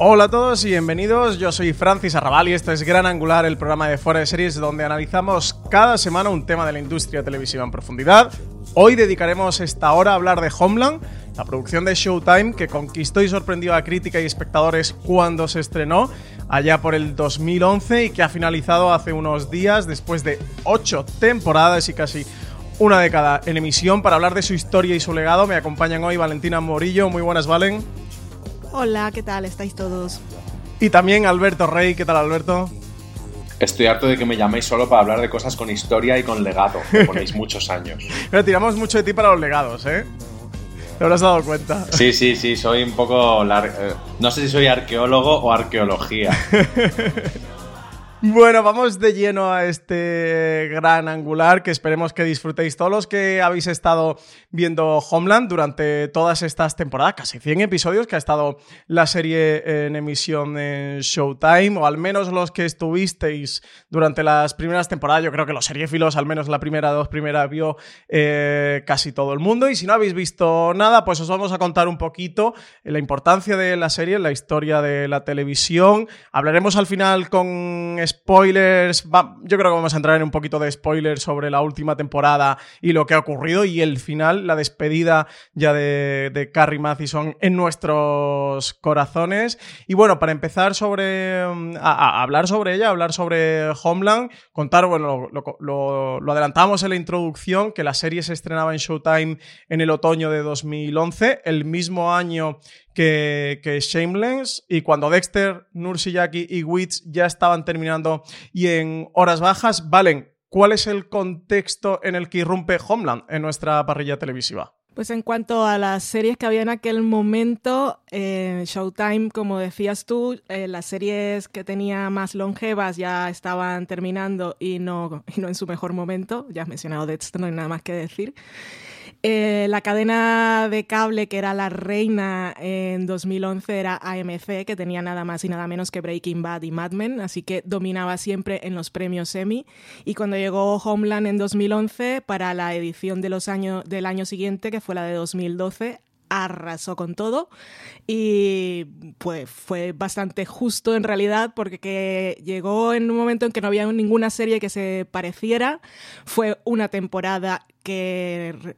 Hola a todos y bienvenidos, yo soy Francis Arrabal y esto es Gran Angular, el programa de Fuera de Series donde analizamos cada semana un tema de la industria televisiva en profundidad. Hoy dedicaremos esta hora a hablar de Homeland, la producción de Showtime que conquistó y sorprendió a crítica y espectadores cuando se estrenó allá por el 2011 y que ha finalizado hace unos días después de ocho temporadas y casi una década en emisión. Para hablar de su historia y su legado me acompañan hoy Valentina Morillo. Muy buenas, Valen. Hola, ¿qué tal? ¿Estáis todos? Y también Alberto Rey. ¿Qué tal, Alberto? Estoy harto de que me llaméis solo para hablar de cosas con historia y con legado. Me ponéis muchos años. Pero tiramos mucho de ti para los legados, ¿eh? ¿Te habrás dado cuenta? Sí, sí, sí, soy un poco... Eh, no sé si soy arqueólogo o arqueología. Bueno, vamos de lleno a este gran angular que esperemos que disfrutéis todos los que habéis estado viendo Homeland durante todas estas temporadas, casi 100 episodios que ha estado la serie en emisión en Showtime, o al menos los que estuvisteis durante las primeras temporadas. Yo creo que los seriefilos, al menos la primera, dos primeras, vio eh, casi todo el mundo. Y si no habéis visto nada, pues os vamos a contar un poquito la importancia de la serie, la historia de la televisión. Hablaremos al final con spoilers. yo creo que vamos a entrar en un poquito de spoilers sobre la última temporada y lo que ha ocurrido y el final, la despedida ya de, Carrie Mathison en nuestros corazones. Y bueno, para empezar sobre mm, a, hablar sobre ella, hablar sobre Homeland, contar, bueno, lo, adelantamos en la introducción, que la serie se estrenaba en Showtime en el otoño de 2011, el mismo año que, Shameless. Y cuando Dexter, Nursiyaki y Witch ya estaban terminando y en horas bajas, Valen, ¿cuál es el contexto en el que irrumpe Homeland en nuestra parrilla televisiva? Pues en cuanto a las series que había en aquel momento, eh, Showtime, como decías tú, eh, las series que tenía más longevas ya estaban terminando y no, y no en su mejor momento. Ya has mencionado Dexter, no hay nada más que decir. Eh, la cadena de cable que era la reina en 2011 era AMC, que tenía nada más y nada menos que Breaking Bad y Mad Men, así que dominaba siempre en los premios Emmy. Y cuando llegó Homeland en 2011, para la edición de los años, del año siguiente, que fue la de 2012, arrasó con todo y pues fue bastante justo en realidad porque llegó en un momento en que no había ninguna serie que se pareciera, fue una temporada que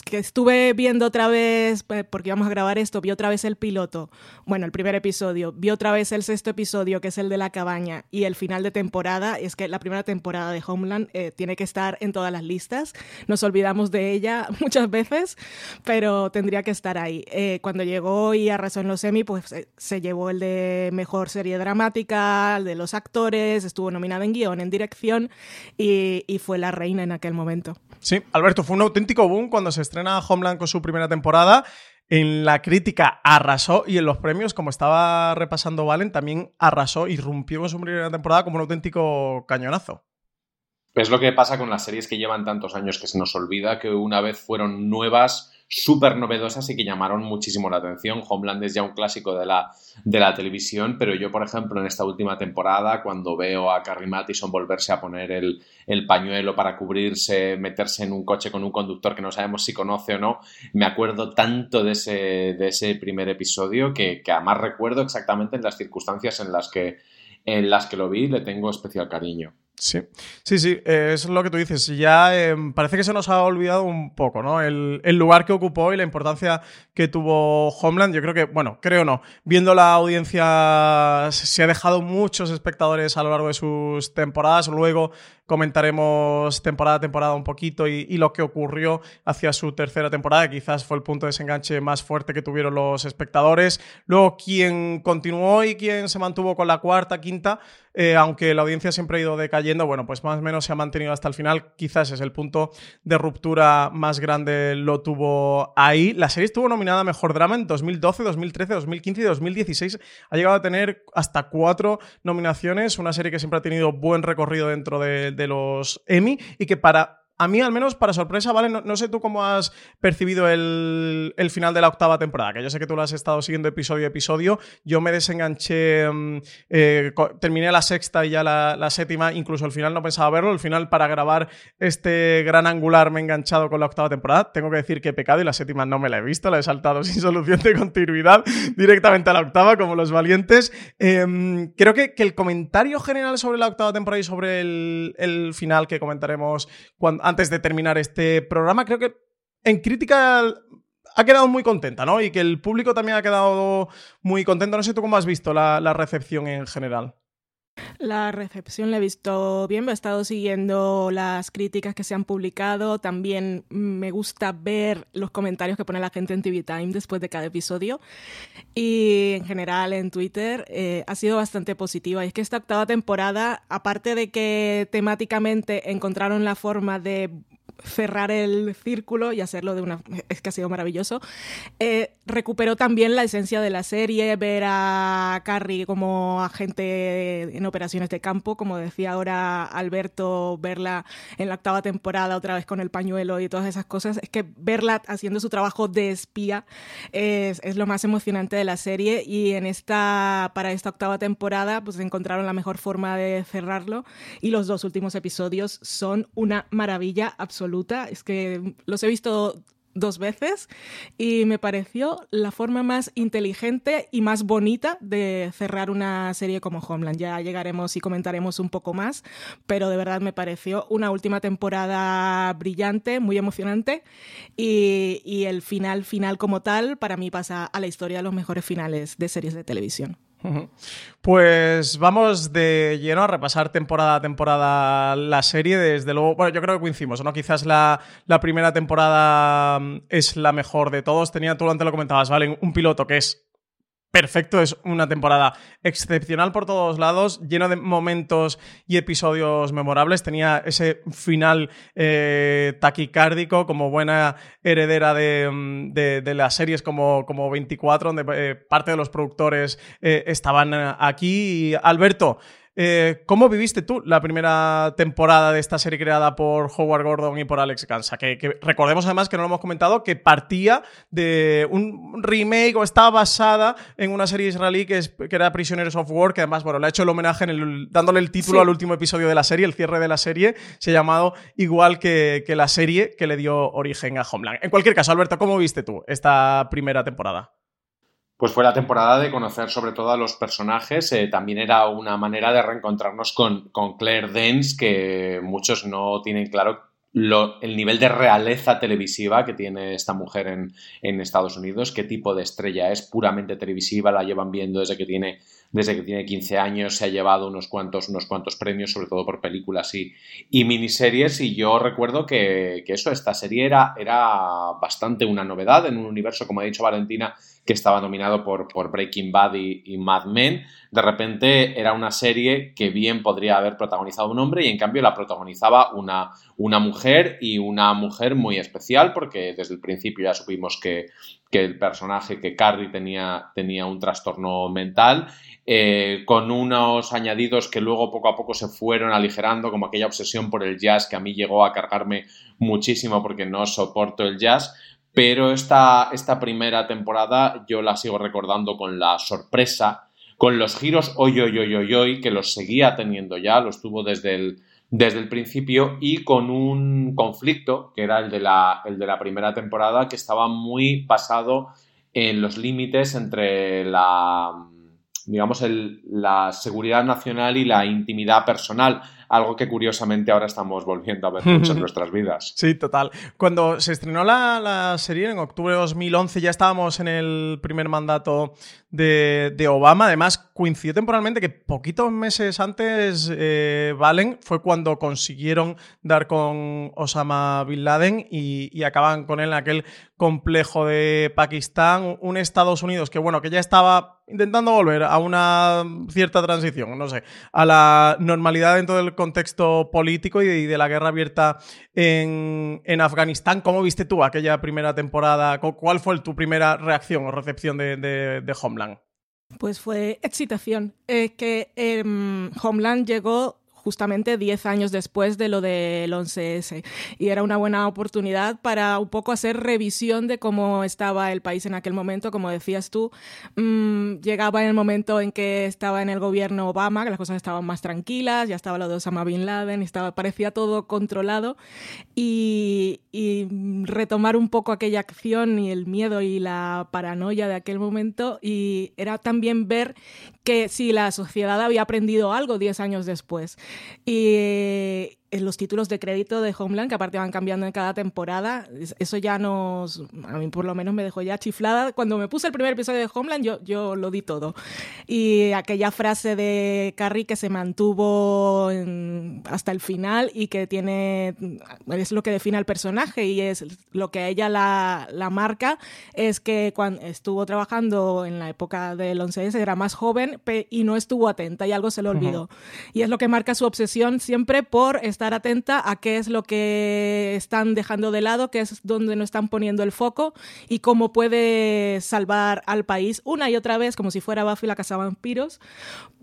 que estuve viendo otra vez, pues, porque íbamos a grabar esto, vi otra vez el piloto, bueno, el primer episodio, vi otra vez el sexto episodio, que es el de la cabaña, y el final de temporada, es que la primera temporada de Homeland eh, tiene que estar en todas las listas, nos olvidamos de ella muchas veces, pero tendría que estar ahí. Eh, cuando llegó y arrasó en los Emmy, pues eh, se llevó el de mejor serie dramática, el de los actores, estuvo nominada en guion, en dirección, y, y fue la reina en aquel momento. Sí, Alberto, fue un auténtico boom cuando se estrena Homeland con su primera temporada. En la crítica arrasó y en los premios, como estaba repasando Valen, también arrasó y rompió con su primera temporada como un auténtico cañonazo. Es lo que pasa con las series que llevan tantos años que se nos olvida que una vez fueron nuevas súper novedosas y que llamaron muchísimo la atención. Homeland es ya un clásico de la, de la televisión, pero yo, por ejemplo, en esta última temporada, cuando veo a Carrie Mathison volverse a poner el, el pañuelo para cubrirse, meterse en un coche con un conductor que no sabemos si conoce o no, me acuerdo tanto de ese, de ese primer episodio que, que además recuerdo exactamente en las circunstancias en las que en las que lo vi le tengo especial cariño. Sí, sí, sí, es lo que tú dices. Ya em, parece que se nos ha olvidado un poco, ¿no? El, lugar que ocupó y la importancia que tuvo Homeland. Yo creo que, bueno, creo no. Viendo la audiencia, se ha dejado muchos espectadores a lo largo de sus temporadas. Luego comentaremos temporada a temporada un poquito y, lo que ocurrió hacia su tercera temporada, quizás fue el punto de desenganche más fuerte que tuvieron los espectadores. Luego, quien continuó y quien se mantuvo con la cuarta, quinta, eh, aunque la audiencia siempre ha ido decayendo, bueno, pues más o menos se ha mantenido hasta el final. Quizás es el punto de ruptura más grande, lo tuvo ahí. La serie estuvo nominada a Mejor Drama en 2012, 2013, 2015 y 2016. Ha llegado a tener hasta cuatro nominaciones, una serie que siempre ha tenido buen recorrido dentro de de los Emmy y que para a mí, al menos, para sorpresa, ¿vale? No, sé tú cómo has percibido el, final de la octava temporada, que yo sé que tú lo has estado siguiendo episodio a episodio. Yo me desenganché, mm, eh, terminé la sexta y ya la, séptima, incluso al final no pensaba verlo. Al final, para grabar este gran angular, me he enganchado con la octava temporada. Tengo que decir que he pecado y la séptima no me la he visto, la he saltado sin solución de continuidad directamente a la octava, como los valientes. Em, creo que, el comentario general sobre la octava temporada y sobre el, el final que comentaremos cuando antes de terminar este programa. Creo que en crítica ha quedado muy contenta, ¿no? Y que el público también ha quedado muy contento. No sé tú cómo has visto la, la recepción en general. La recepción la he visto bien, he estado siguiendo las críticas que se han publicado, también me gusta ver los comentarios que pone la gente en TV Time después de cada episodio y en general en Twitter eh, ha sido bastante positiva. Y es que esta octava temporada, aparte de que temáticamente encontraron la forma de cerrar el círculo y hacerlo de una... es que ha sido maravilloso. Eh, recuperó también la esencia de la serie, ver a Carrie como agente en operaciones de campo, como decía ahora Alberto, verla en la octava temporada otra vez con el pañuelo y todas esas cosas, es que verla haciendo su trabajo de espía es, es lo más emocionante de la serie y en esta, para esta octava temporada pues encontraron la mejor forma de cerrarlo y los dos últimos episodios son una maravilla absoluta es que los he visto dos veces y me pareció la forma más inteligente y más bonita de cerrar una serie como Homeland. Ya llegaremos y comentaremos un poco más, pero de verdad me pareció una última temporada brillante, muy emocionante y, y el final final como tal para mí pasa a la historia de los mejores finales de series de televisión. Pues vamos de lleno a repasar temporada a temporada la serie. Desde luego, bueno, yo creo que coincidimos, ¿no? Quizás la, la primera temporada mm, es la mejor de todos. Tenía, tú antes lo comentabas, ¿vale? Un piloto que es perfecto, es una temporada excepcional por todos lados, lleno de momentos y episodios memorables. Tenía ese final eh, taquicárdico como buena heredera de, mm, de, las series como, como 24, donde eh, parte de los productores eh, estaban aquí. Y, Alberto, eh, ¿Cómo viviste tú la primera temporada de esta serie creada por Howard Gordon y por Alex Gansa? Que, recordemos además que no lo hemos comentado, que partía de un remake o estaba basada en una serie israelí que, era Prisoners of War, que además, bueno, le ha hecho el homenaje dándole el título al último episodio de la serie, el cierre de la serie, se ha llamado igual que, que la serie que le dio origen a Homeland. En cualquier caso, Alberto, ¿cómo viste tú esta primera temporada? Pues fue la temporada de conocer sobre todo a los personajes. Eh, también era una manera de reencontrarnos con, con Claire Danes, que muchos no tienen claro el nivel de realeza televisiva que tiene esta mujer en, en, Estados Unidos, qué tipo de estrella es, puramente televisiva, la llevan viendo desde que tiene, desde que tiene 15 años, se ha llevado unos cuantos, unos cuantos premios, sobre todo por películas y, y miniseries, y yo recuerdo que, que, eso, esta serie era, era bastante una novedad en un universo, como ha dicho Valentina, que estaba nominado por, por Breaking Bad y, Mad Men, de repente era una serie que bien podría haber protagonizado un hombre y en cambio la protagonizaba una, una mujer y una mujer muy especial porque desde el principio ya supimos que, que el personaje, que Carrie tenía, tenía un trastorno mental eh, con unos añadidos que luego poco a poco se fueron aligerando, como aquella obsesión por el jazz que a mí llegó a cargarme muchísimo porque no soporto el jazz, pero esta, esta primera temporada yo la sigo recordando con la sorpresa, con los giros hoy, hoy, hoy, hoy, hoy, que los seguía teniendo ya, los tuvo desde el, desde el principio y con un conflicto que era el de la, el de la primera temporada que estaba muy pasado en los límites entre la digamos la seguridad nacional y la intimidad personal algo que curiosamente ahora estamos volviendo a ver mucho en nuestras vidas. Sí, total. Cuando se estrenó la, serie en octubre de 2011 ya estábamos en el primer mandato de, Obama. Además, coincidió temporalmente que poquitos meses antes, eh, Valen, fue cuando consiguieron dar con Osama Bin Laden y, y acaban con él en aquel complejo de Pakistán, un Estados Unidos que, bueno, que ya estaba intentando volver a una cierta transición, no sé, a la normalidad dentro del contexto político y de, la guerra abierta en, Afganistán. ¿Cómo viste tú aquella primera temporada? ¿Cuál fue tu primera reacción o recepción de, Homeland? Pues fue excitación. Es que em, Homeland llegó justamente 10 años después de lo del 11S. Y era una buena oportunidad para un poco hacer revisión de cómo estaba el país en aquel momento. Como decías tú, mm, llegaba en el momento en que estaba en el gobierno Obama, que las cosas estaban más tranquilas, ya estaba lo de Osama Bin Laden, estaba, parecía todo controlado. Y, retomar un poco aquella acción y el miedo y la paranoia de aquel momento. Y era también ver que si la sociedad había aprendido algo 10 años después. Y los títulos de crédito de Homeland, que aparte van cambiando en cada temporada, eso ya nos, a mí por lo menos me dejó ya chiflada. Cuando me puse el primer episodio de Homeland, yo, yo lo di todo. Y aquella frase de Carrie que se mantuvo hasta el final y que tiene, es lo que define al personaje y es lo que a ella la, la marca, es que cuando estuvo trabajando en la época del 11S era más joven y no estuvo atenta y algo se le olvidó. Y es lo que marca su obsesión siempre por estar atenta a qué es lo que están dejando de lado, qué es donde no están poniendo el foco y cómo puede salvar al país una y otra vez, como si fuera Buffy la casa vampiros,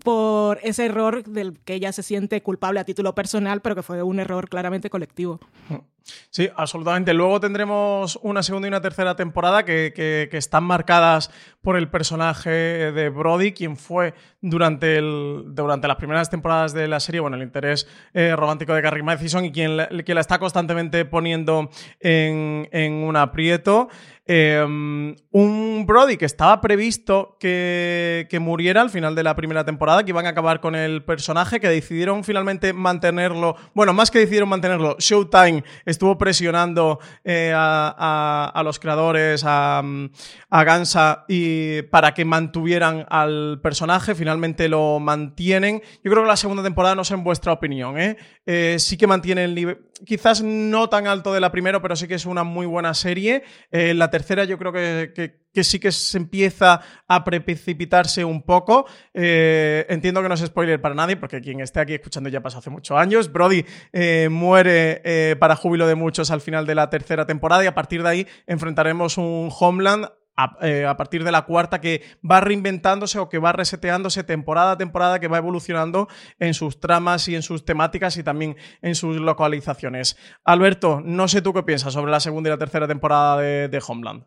por ese error del que ella se siente culpable a título personal, pero que fue un error claramente colectivo. Sí, absolutamente. Luego tendremos una segunda y una tercera temporada que, están marcadas por el personaje de Brody, quien fue durante, el, durante las primeras temporadas de la serie, bueno, el interés eh, romántico de Carrie Mathison y quien, quien, la está constantemente poniendo en, en un aprieto. Em, un Brody que estaba previsto que, muriera al final de la primera temporada, que iban a acabar con el personaje, que decidieron finalmente mantenerlo. Bueno, más que decidieron mantenerlo, Showtime estuvo presionando eh, a, los creadores, a, Gansa, y para que mantuvieran al personaje. Finalmente lo mantienen. Yo creo que la segunda temporada, no sé en vuestra opinión, ¿eh? Eh, sí que mantiene el nivel, quizás no tan alto de la primera, pero sí que es una muy buena serie. la tercera yo creo que, sí que se empieza a precipitarse un poco. Eh, entiendo que no es spoiler para nadie, porque quien esté aquí escuchando ya pasó hace muchos años. Brody eh, muere eh, para júbilo de muchos al final de la tercera temporada y a partir de ahí enfrentaremos un Homeland a, partir de la cuarta que va reinventándose o que va reseteándose temporada a temporada, que va evolucionando en sus tramas y en sus temáticas y también en sus localizaciones. Alberto, no sé tú qué piensas sobre la segunda y la tercera temporada de, Homeland.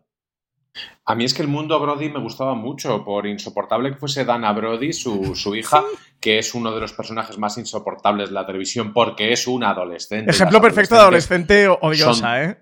A mí es que el mundo Brody me gustaba mucho, por insoportable que fuese Dana Brody, su, su hija, que es uno de los personajes más insoportables de la televisión porque es una adolescente. Ejemplo perfecto de adolescente odiosa, ¿eh?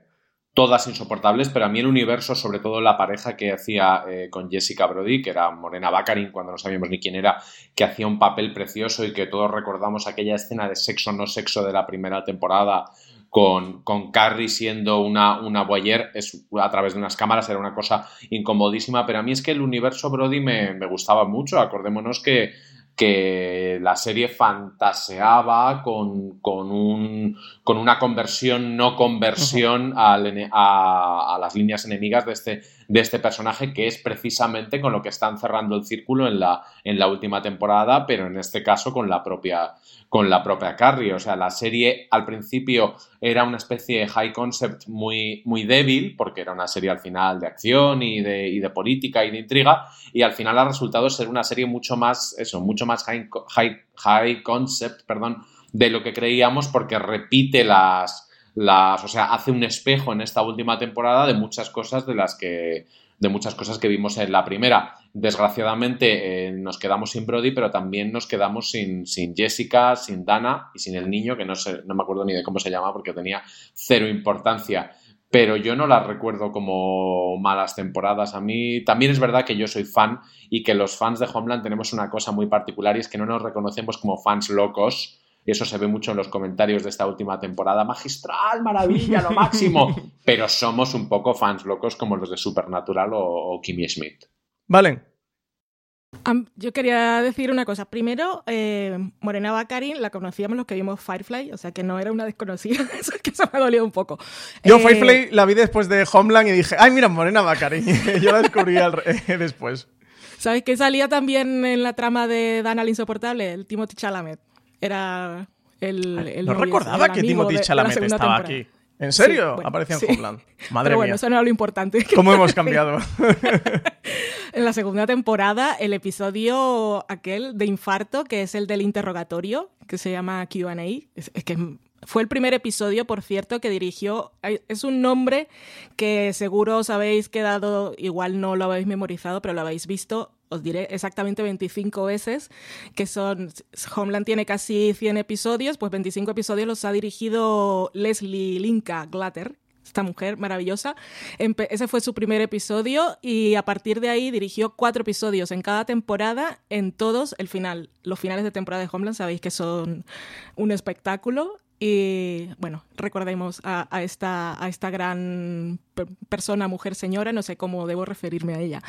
Todas insoportables, pero a mí el universo, sobre todo la pareja que hacía eh, con Jessica Brody, que era Morena Baccarin, cuando no sabíamos ni quién era, que hacía un papel precioso y que todos recordamos aquella escena de sexo no sexo de la primera temporada con, con Carrie siendo una, una a través de unas cámaras, era una cosa incomodísima, pero a mí es que el universo Brody me, me gustaba mucho, acordémonos que que la serie fantaseaba con, con, un, con una conversión, no conversión a, a, las líneas enemigas de este, de este personaje, que es precisamente con lo que están cerrando el círculo en la, en la última temporada, pero en este caso con la propia, con la propia Carrie. O sea, la serie al principio era una especie de high concept muy, muy débil, porque era una serie al final de acción y de, y de política y de intriga, y al final ha resultado ser una serie mucho más, eso, mucho más high, high, high concept, perdón, de lo que creíamos, porque repite las las, o sea, hace un espejo en esta última temporada de muchas cosas de las que de muchas cosas que vimos en la primera. Desgraciadamente eh, nos quedamos sin Brody, pero también nos quedamos sin, sin, Jessica, sin Dana y sin el niño, que no, sé, no me acuerdo ni de cómo se llama porque tenía cero importancia. Pero yo no las recuerdo como malas temporadas. A mí también es verdad que yo soy fan y que los fans de Homeland tenemos una cosa muy particular y es que no nos reconocemos como fans locos y eso se ve mucho en los comentarios de esta última temporada. Magistral, maravilla, lo máximo. Pero somos un poco fans locos como los de Supernatural o, Kimmy Schmidt. Vale. yo quería decir una cosa. Primero, eh, Morena Baccarin la conocíamos los que vimos Firefly, o sea que no era una desconocida, eso, que eso me ha dolido un poco. Yo eh, Firefly la vi después de Homeland y dije, ay, mira, Morena Baccarin. yo la descubrí eh, después. ¿Sabes que salía también en la trama de Dan al Insoportable? El Timothy Chalamet era el, el No recordaba que Timothy Chalamet estaba aquí. ¿En serio? Aparecía en Homeland. Madre Pero bueno, eso no era lo importante. ¿Cómo hemos cambiado? en la segunda temporada, el episodio aquel de infarto, que es el del interrogatorio, que se llama QA. Es, es que fue el primer episodio, por cierto, que dirigió. Es un nombre que seguro os habéis quedado, igual no lo habéis memorizado, pero lo habéis visto. Os diré exactamente 25 veces, que son. Homeland tiene casi 100 episodios, pues 25 episodios los ha dirigido Leslie Linka Glatter, esta mujer maravillosa. ese fue su primer episodio y a partir de ahí dirigió cuatro episodios en cada temporada, en todos el final. Los finales de temporada de Homeland sabéis que son un espectáculo y bueno, recordemos a, esta, a esta gran persona, mujer, señora, no sé cómo debo referirme a ella.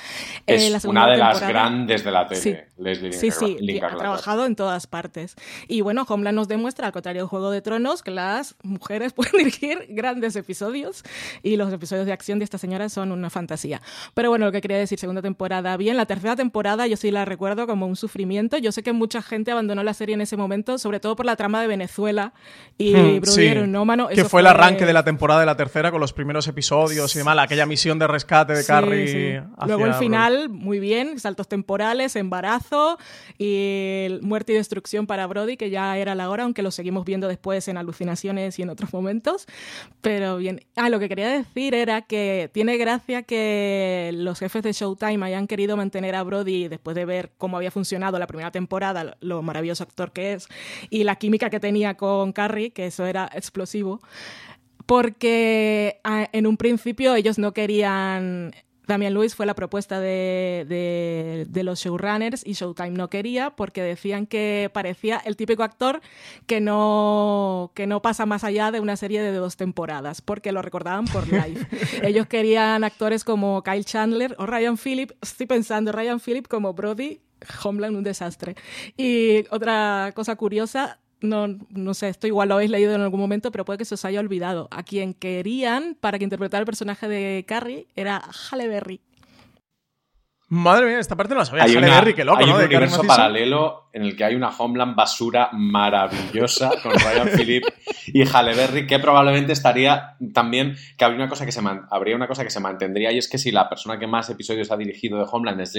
Eh, es una de las grandes de la tele, sí, Leslie Sí, sí, ha trabajado en todas partes. Y bueno, Homeland nos demuestra, al contrario de Juego de Tronos, que las mujeres pueden dirigir grandes episodios y los episodios de acción de esta señora son una fantasía. Pero bueno, lo que quería decir, segunda temporada, bien, la tercera temporada yo sí la recuerdo como un sufrimiento. Yo sé que mucha gente abandonó la serie en ese momento, sobre todo por la trama de Venezuela y que fue, el arranque de la temporada de la tercera con los primeros episodios y demás, aquella misión de rescate de Carrie. Luego el final, muy bien, saltos temporales, embarazo y muerte y destrucción para Brody, que ya era la hora, aunque lo seguimos viendo después en alucinaciones y en otros momentos. Pero bien, ah, lo que quería decir era que tiene gracia que los jefes de Showtime hayan querido mantener a Brody después de ver cómo había funcionado la primera temporada, lo maravilloso actor que es, y la química que tenía con Carrie, que eso era explosivo, porque ah, en un principio ellos no querían Damian Lewis fue la propuesta de, de, los showrunners y Showtime no quería porque decían que parecía el típico actor que no, que no pasa más allá de una serie de dos temporadas, porque lo recordaban por live. Ellos querían actores como Kyle Chandler o Ryan Phillip. Estoy pensando, Ryan Phillip como Brody, Homeland, un desastre. Y otra cosa curiosa, no, no sé, esto igual lo habéis leído en algún momento, pero puede que se os haya olvidado. A quien querían para que interpretara el personaje de Carrie era Halle Berry. Madre mía, esta parte no la sabía. Hay, loco, hay un universo paralelo en el que hay una Homeland basura maravillosa con Ryan Phillip y Halle Berry, que probablemente estaría también, que habría una cosa que se habría una cosa que se mantendría y es que si la persona que más episodios ha dirigido de Homeland es,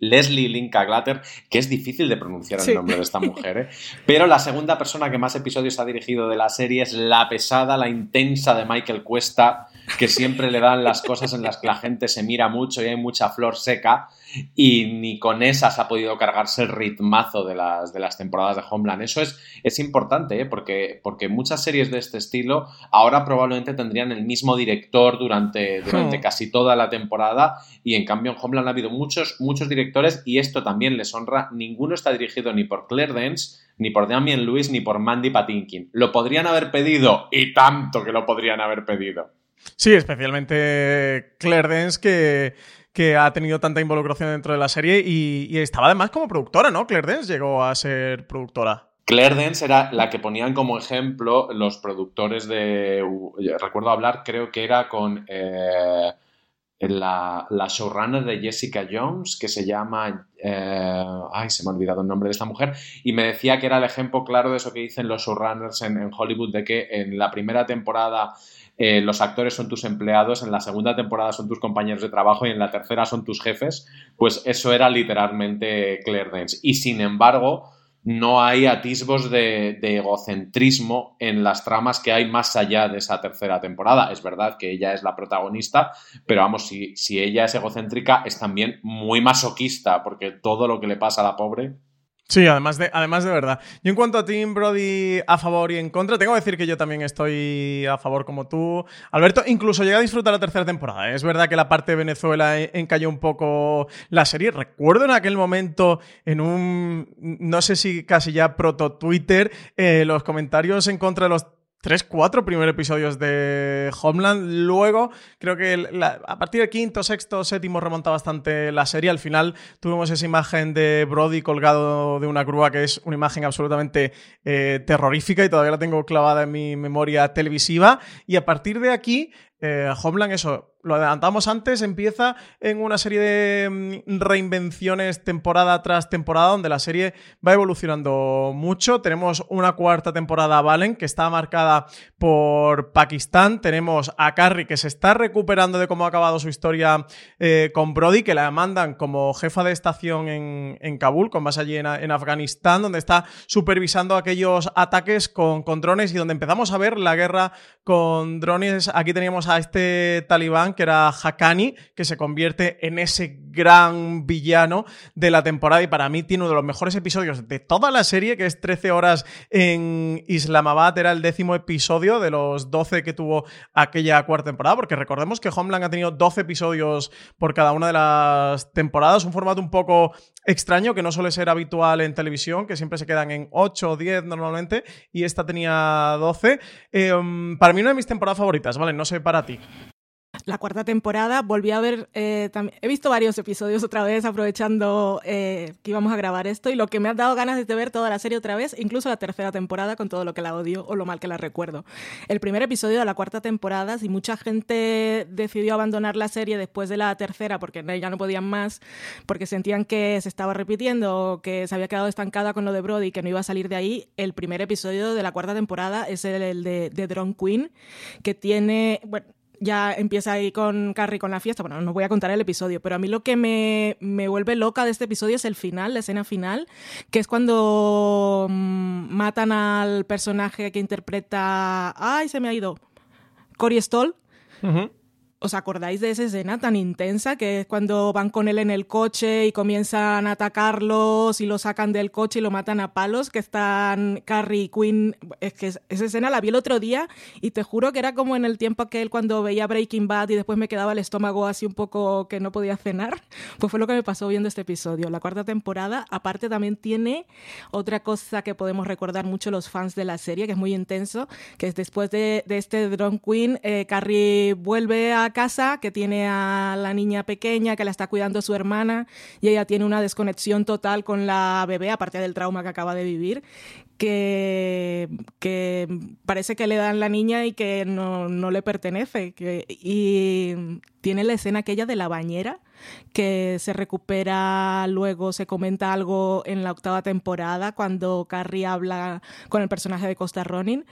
Leslie Linka Glatter, que es difícil de pronunciar el nombre de esta mujer, ¿eh? pero la segunda persona que más episodios ha dirigido de la serie es la pesada, la intensa de Michael Cuesta, que siempre le dan las cosas en las que la gente se mira mucho y hay mucha flor seca y ni con esas ha podido cargarse el ritmazo de las, de las temporadas de Homeland. Eso es, es importante, ¿eh? porque, porque muchas series de este estilo ahora probablemente tendrían el mismo director durante, durante hmm. casi toda la temporada y en cambio en Homeland ha habido muchos, muchos directores y esto también les honra. Ninguno está dirigido ni por Claire Dance, ni por Damien Lewis, ni por Mandy Patinkin. Lo podrían haber pedido y tanto que lo podrían haber pedido. Sí, especialmente Claire Dance que que ha tenido tanta involucración dentro de la serie y, estaba además como productora, ¿no? Claire Dance llegó a ser productora. Claire Dance era la que ponían como ejemplo los productores de... Recuerdo hablar, creo que era con eh, la, showrunner de Jessica Jones, que se llama... Eh, ay, se me ha olvidado el nombre de esta mujer. Y me decía que era el ejemplo claro de eso que dicen los showrunners en Hollywood, de que en la primera temporada eh, los actores son tus empleados, en la segunda temporada son tus compañeros de trabajo y en la tercera son tus jefes, pues eso era literalmente Claire Dance. Y sin embargo, no hay atisbos de, egocentrismo en las tramas que hay más allá de esa tercera temporada. Es verdad que ella es la protagonista, pero vamos, si, si ella es egocéntrica, es también muy masoquista, porque todo lo que le pasa a la pobre Sí, además de, además de verdad. Yo en cuanto a Tim Brody a favor y en contra, tengo que decir que yo también estoy a favor como tú. Alberto, incluso llega a disfrutar la tercera temporada. Es verdad que la parte de Venezuela encalló un poco la serie. Recuerdo en aquel momento, en un, no sé si casi ya proto Twitter, eh, los comentarios en contra de los tres, cuatro primeros episodios de Homeland. Luego, creo que a partir del quinto, sexto, séptimo remonta bastante la serie. Al final tuvimos esa imagen de Brody colgado de una grúa que es una imagen absolutamente eh, terrorífica y todavía la tengo clavada en mi memoria televisiva. Y a partir de aquí, eh, Homeland, eso, lo adelantamos antes, empieza en una serie de mm, reinvenciones temporada tras temporada, donde la serie va evolucionando mucho. Tenemos una cuarta temporada Valen, que está marcada por Pakistán. Tenemos a Carrie, que se está recuperando de cómo ha acabado su historia eh, con Brody, que la mandan como jefa de estación en, Kabul, con base allí en, Afganistán, donde está supervisando aquellos ataques con, con drones y donde empezamos a ver la guerra con drones. Aquí teníamos a este talibán que era Hakani, que se convierte en ese gran villano de la temporada y para mí tiene uno de los mejores episodios de toda la serie, que es 13 horas en Islamabad, era el décimo episodio de los 12 que tuvo aquella cuarta temporada, porque recordemos que Homeland ha tenido 12 episodios por cada una de las temporadas, un formato un poco extraño que no suele ser habitual en televisión, que siempre se quedan en 8 o 10 normalmente, y esta tenía 12. Em, para mí una de mis temporadas favoritas, ¿vale? No sé para ti la cuarta temporada. Volví a ver, eh, he visto varios episodios otra vez aprovechando eh, que íbamos a grabar esto y lo que me ha dado ganas de ver toda la serie otra vez, incluso la tercera temporada con todo lo que la odio o lo mal que la recuerdo. El primer episodio de la cuarta temporada, si mucha gente decidió abandonar la serie después de la tercera porque ya no podían más, porque sentían que se estaba repitiendo o que se había quedado estancada con lo de Brody y que no iba a salir de ahí, el primer episodio de la cuarta temporada es el, de, de Drone Queen, que tiene, bueno, ya empieza ahí con Carrie con la fiesta. Bueno, no voy a contar el episodio, pero a mí lo que me, me, vuelve loca de este episodio es el final, la escena final, que es cuando mm, matan al personaje que interpreta. ¡Ay, se me ha ido! Cory Stoll. ¿Os acordáis de esa escena tan intensa que es cuando van con él en el coche y comienzan a atacarlos y lo sacan del coche y lo matan a palos? Que están Carrie y Quinn. Es que esa escena la vi el otro día y te juro que era como en el tiempo aquel cuando veía Breaking Bad y después me quedaba el estómago así un poco que no podía cenar. Pues fue lo que me pasó viendo este episodio. La cuarta temporada, aparte, también tiene otra cosa que podemos recordar mucho los fans de la serie, que es muy intenso, que es después de, este Drone Queen, eh, Carrie vuelve a casa, que tiene a la niña pequeña, que la está cuidando su hermana, y ella tiene una desconexión total con la bebé, aparte del trauma que acaba de vivir, que, que parece que le dan la niña y que no, no le pertenece. Que, y tiene la escena aquella de la bañera, que se recupera, luego se comenta algo en la octava temporada, cuando Carrie habla con el personaje de Costa Ronin.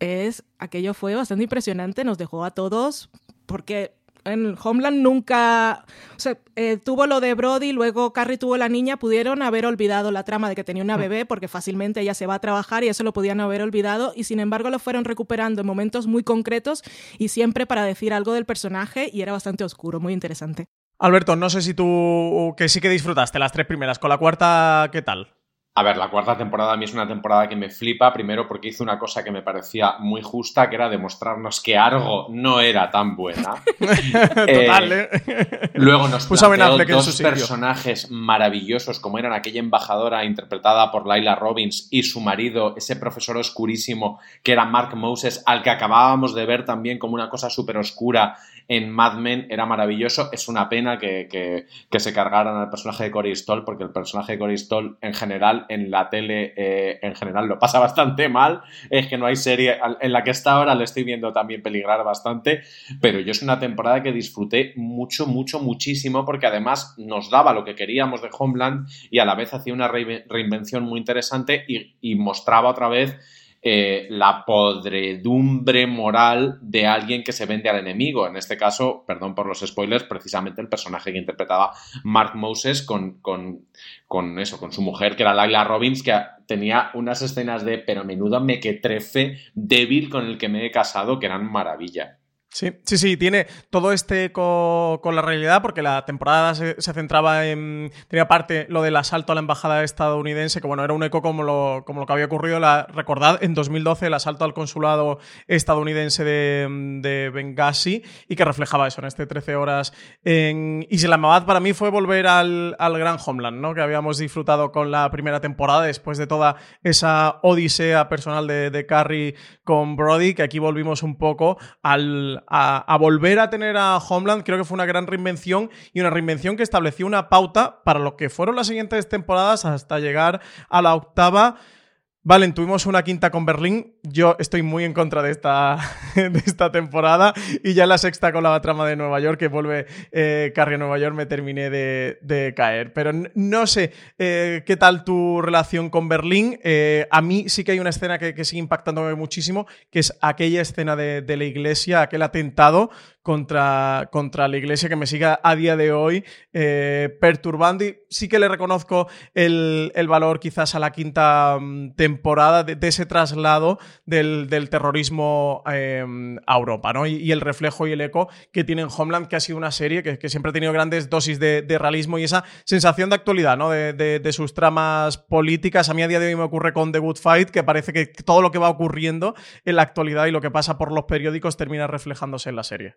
Es, aquello fue bastante impresionante, nos dejó a todos porque en Homeland nunca, o sea, eh, tuvo lo de Brody, luego Carrie tuvo la niña, pudieron haber olvidado la trama de que tenía una mm. bebé porque fácilmente ella se va a trabajar y eso lo podían haber olvidado y sin embargo lo fueron recuperando en momentos muy concretos y siempre para decir algo del personaje y era bastante oscuro, muy interesante. Alberto, no sé si tú que sí que disfrutaste las tres primeras, con la cuarta, ¿qué tal? A ver, la cuarta temporada a mí es una temporada que me flipa, primero porque hizo una cosa que me parecía muy justa, que era demostrarnos que Argo no era tan buena. Total, eh, ¿eh? Luego nos puso dos personajes maravillosos, como eran aquella embajadora interpretada por Laila Robbins y su marido, ese profesor oscurísimo que era Mark Moses, al que acabábamos de ver también como una cosa súper oscura en Mad Men, era maravilloso. Es una pena que, que, se cargaran al personaje de Corey Stoll, porque el personaje de Corey Stoll en general en la tele eh, en general lo pasa bastante mal. Es que no hay serie en la que está ahora, le estoy viendo también peligrar bastante. Pero yo es una temporada que disfruté mucho, mucho, muchísimo porque además nos daba lo que queríamos de Homeland y a la vez hacía una reinvención muy interesante y, mostraba otra vez eh, la podredumbre moral de alguien que se vende al enemigo. En este caso, perdón por los spoilers, precisamente el personaje que interpretaba Mark Moses con, con, eso, con su mujer, que era Laila Robbins, que tenía unas escenas de pero menudo mequetrefe débil con el que me he casado que eran maravilla. Sí, sí, sí, tiene todo este eco con la realidad, porque la temporada se, centraba en. tenía parte lo del asalto a la embajada estadounidense, que bueno, era un eco como lo, como lo que había ocurrido, la, recordad, en 2012 el asalto al consulado estadounidense de, de Benghazi, y que reflejaba eso en este 13 horas en Islamabad. Para mí fue volver al, al gran Homeland, ¿no? Que habíamos disfrutado con la primera temporada, después de toda esa odisea personal de, de Carrie con Brody, que aquí volvimos un poco al a, volver a tener a Homeland, creo que fue una gran reinvención y una reinvención que estableció una pauta para lo que fueron las siguientes temporadas hasta llegar a la octava. Vale, tuvimos una quinta con Berlín. Yo estoy muy en contra de esta, de esta temporada. Y ya la sexta con la trama de Nueva York, que vuelve eh, Carrie Nueva York, me terminé de, caer. Pero no sé eh, qué tal tu relación con Berlín. Eh, a mí sí que hay una escena que, sigue impactándome muchísimo, que es aquella escena de, de la iglesia, aquel atentado contra, contra la iglesia que me siga a día de hoy eh, perturbando y sí que le reconozco el, valor quizás a la quinta mm, temporada de, ese traslado del, terrorismo em, a Europa ¿no? Y, el reflejo y el eco que tiene en Homeland que ha sido una serie que, siempre ha tenido grandes dosis de, realismo y esa sensación de actualidad ¿no? de, sus tramas políticas a mí a día de hoy me ocurre con The Good Fight que parece que todo lo que va ocurriendo en la actualidad y lo que pasa por los periódicos termina reflejándose en la serie.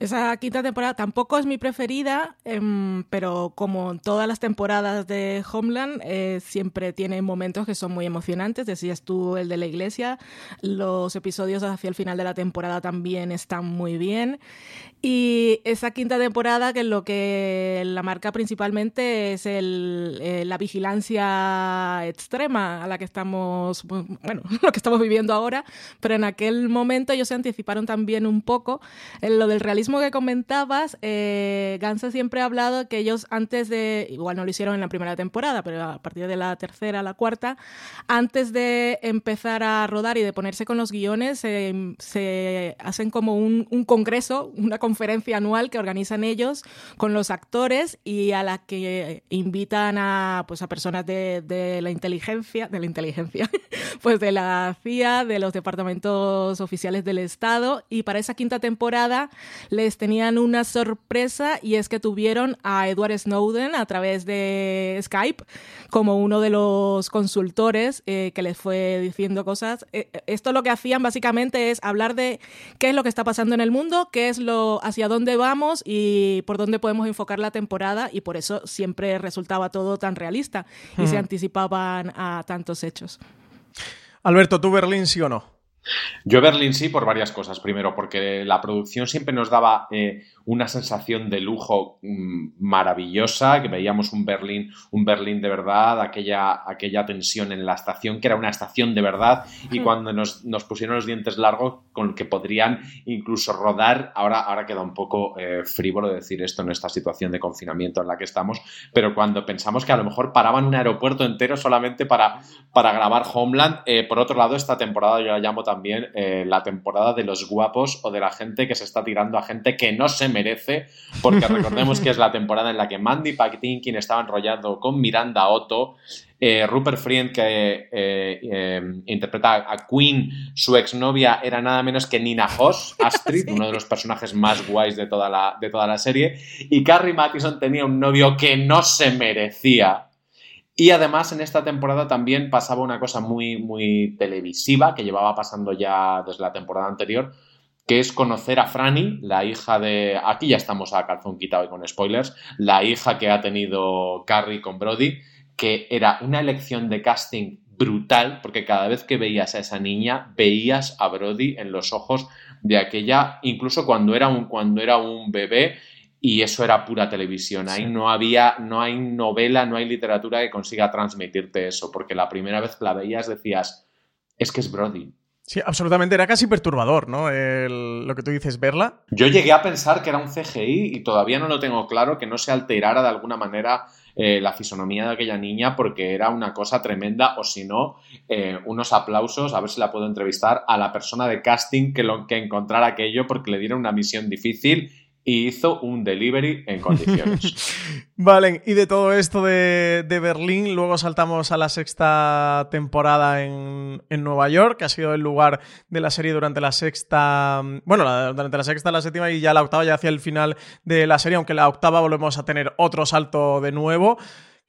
Esa quinta temporada tampoco es mi preferida, em, pero como todas las temporadas de Homeland, eh, siempre tiene momentos que son muy emocionantes. Decías tú el de la iglesia, los episodios hacia el final de la temporada también están muy bien. Y esa quinta temporada, que lo que la marca principalmente es el, eh, la vigilancia extrema a la que estamos, bueno, lo que estamos viviendo ahora, pero en aquel momento ellos se anticiparon también un poco en lo del realismo que comentabas. Eh, Gansa siempre ha hablado que ellos antes de, igual no lo hicieron en la primera temporada, pero a partir de la tercera, la cuarta, antes de empezar a rodar y de ponerse con los guiones, se hacen como un, un congreso, una conferencia anual que organizan ellos con los actores y a la que invitan a, pues, a personas de, la inteligencia, de la inteligencia, pues de la CIA, de los departamentos oficiales del Estado y para esa quinta temporada les tenían una sorpresa y es que tuvieron a Edward Snowden a través de Skype como uno de los consultores eh, que les fue diciendo cosas. Eh, esto lo que hacían básicamente es hablar de qué es lo que está pasando en el mundo, qué es lo hacia dónde vamos y por dónde podemos enfocar la temporada y por eso siempre resultaba todo tan realista y se anticipaban a tantos hechos. Alberto, ¿tú Berlín sí o no? Yo Berlín sí por varias cosas. Primero, porque la producción siempre nos daba eh, una sensación de lujo mm, maravillosa, que veíamos un Berlín, un Berlín de verdad, aquella, aquella tensión en la estación, que era una estación de verdad, y cuando nos, pusieron los dientes largos con que podrían incluso rodar, ahora, ahora queda un poco eh, frívolo decir esto en esta situación de confinamiento en la que estamos, pero cuando pensamos que a lo mejor paraban un aeropuerto entero solamente para, para grabar Homeland, eh, por otro lado, esta temporada yo la llamo también eh, la temporada de los guapos o de la gente que se está tirando a gente que no se merece, porque recordemos que es la temporada en la que Mandy Patinkin estaba enrollando con Miranda Otto, eh, Rupert Friend, que eh, interpreta a Queen, su exnovia era nada menos que Nina Hoss, Astrid, uno de los personajes más guays de toda la, de toda la serie, y Carrie Mathison tenía un novio que no se merecía. Y además en esta temporada también pasaba una cosa muy, muy televisiva que llevaba pasando ya desde la temporada anterior, que es conocer a Franny, la hija de... Aquí ya estamos a calzón quitado y con spoilers, la hija que ha tenido Carrie con Brody, que era una elección de casting brutal, porque cada vez que veías a esa niña, veías a Brody en los ojos de aquella, incluso cuando era un, cuando era un bebé, y eso era pura televisión. Ahí no había, no hay novela, no hay literatura que consiga transmitirte eso, porque la primera vez que la veías decías, es que es Brody. Sí, absolutamente, era casi perturbador, ¿no? lo que tú dices, verla. Yo llegué a pensar que era un CGI y todavía no lo tengo claro, que no se alterara de alguna manera eh, la fisonomía de aquella niña porque era una cosa tremenda o si no, eh, unos aplausos, a ver si la puedo entrevistar, a la persona de casting que, lo, que encontrara aquello porque le dieron una misión difícil y hizo un delivery en condiciones. vale, y de todo esto de, Berlín, luego saltamos a la sexta temporada en, Nueva York, que ha sido el lugar de la serie durante la sexta, bueno, durante la sexta, la séptima y ya la octava, ya hacia el final de la serie, aunque la octava volvemos a tener otro salto de nuevo.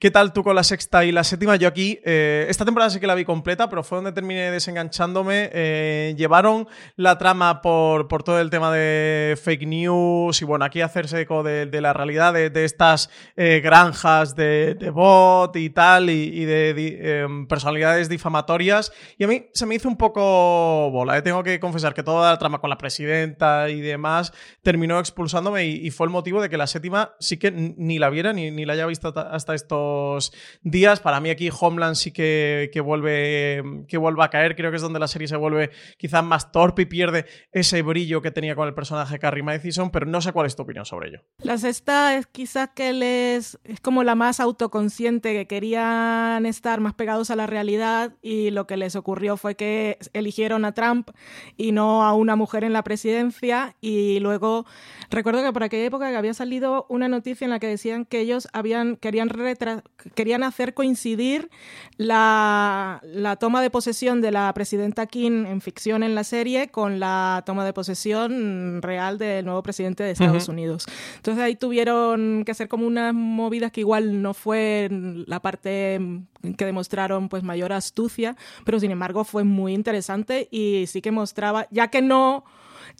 ¿Qué tal tú con la sexta y la séptima? Yo aquí, eh, esta temporada sí que la vi completa, pero fue donde terminé desenganchándome. Eh, llevaron la trama por, por, todo el tema de fake news y bueno, aquí hacerse eco de, la realidad de, estas eh, granjas de, bot y tal y, de, em, personalidades difamatorias. Y a mí se me hizo un poco bola. Tengo que confesar que toda la trama con la presidenta y demás terminó expulsándome y, fue el motivo de que la séptima sí que ni la viera ni, ni la haya visto hasta esto días. Para mí aquí Homeland sí que, vuelve, que vuelve a caer. Creo que es donde la serie se vuelve quizás más torpe y pierde ese brillo que tenía con el personaje Carrie Mathison, pero no sé cuál es tu opinión sobre ello. La sexta es quizás que les es como la más autoconsciente, que querían estar más pegados a la realidad y lo que les ocurrió fue que eligieron a Trump y no a una mujer en la presidencia y luego recuerdo que por aquella época había salido una noticia en la que decían que ellos habían querían retrasar querían hacer coincidir la, toma de posesión de la presidenta Kim en ficción en la serie con la toma de posesión real del nuevo presidente de Estados Unidos. Entonces ahí tuvieron que hacer como unas movidas que igual no fue la parte que demostraron pues mayor astucia, pero sin embargo fue muy interesante y sí que mostraba, ya que no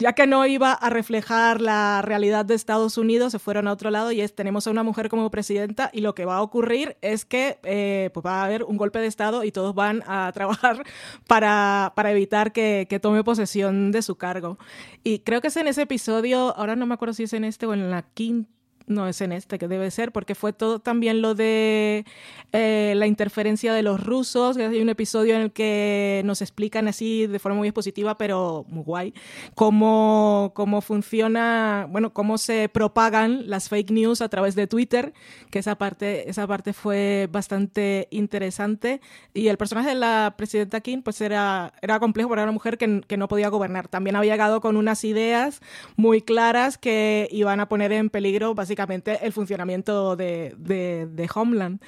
ya que no iba a reflejar la realidad de Estados Unidos, se fueron a otro lado y es, tenemos a una mujer como presidenta y lo que va a ocurrir es que eh, pues va a haber un golpe de Estado y todos van a trabajar para, para evitar que, que, tome posesión de su cargo. Y creo que es en ese episodio, ahora no me acuerdo si es en este o en la quinta no es en este que debe ser, porque fue todo también lo de eh, la interferencia de los rusos. Hay un episodio en el que nos explican así de forma muy expositiva, pero muy guay, cómo, cómo funciona, bueno, cómo se propagan las fake news a través de Twitter, que esa parte, esa parte fue bastante interesante. Y el personaje de la presidenta Kim, pues era, era complejo porque una mujer que, que no podía gobernar. También había llegado con unas ideas muy claras que iban a poner en peligro básicamente el funcionamiento de, de, Homeland.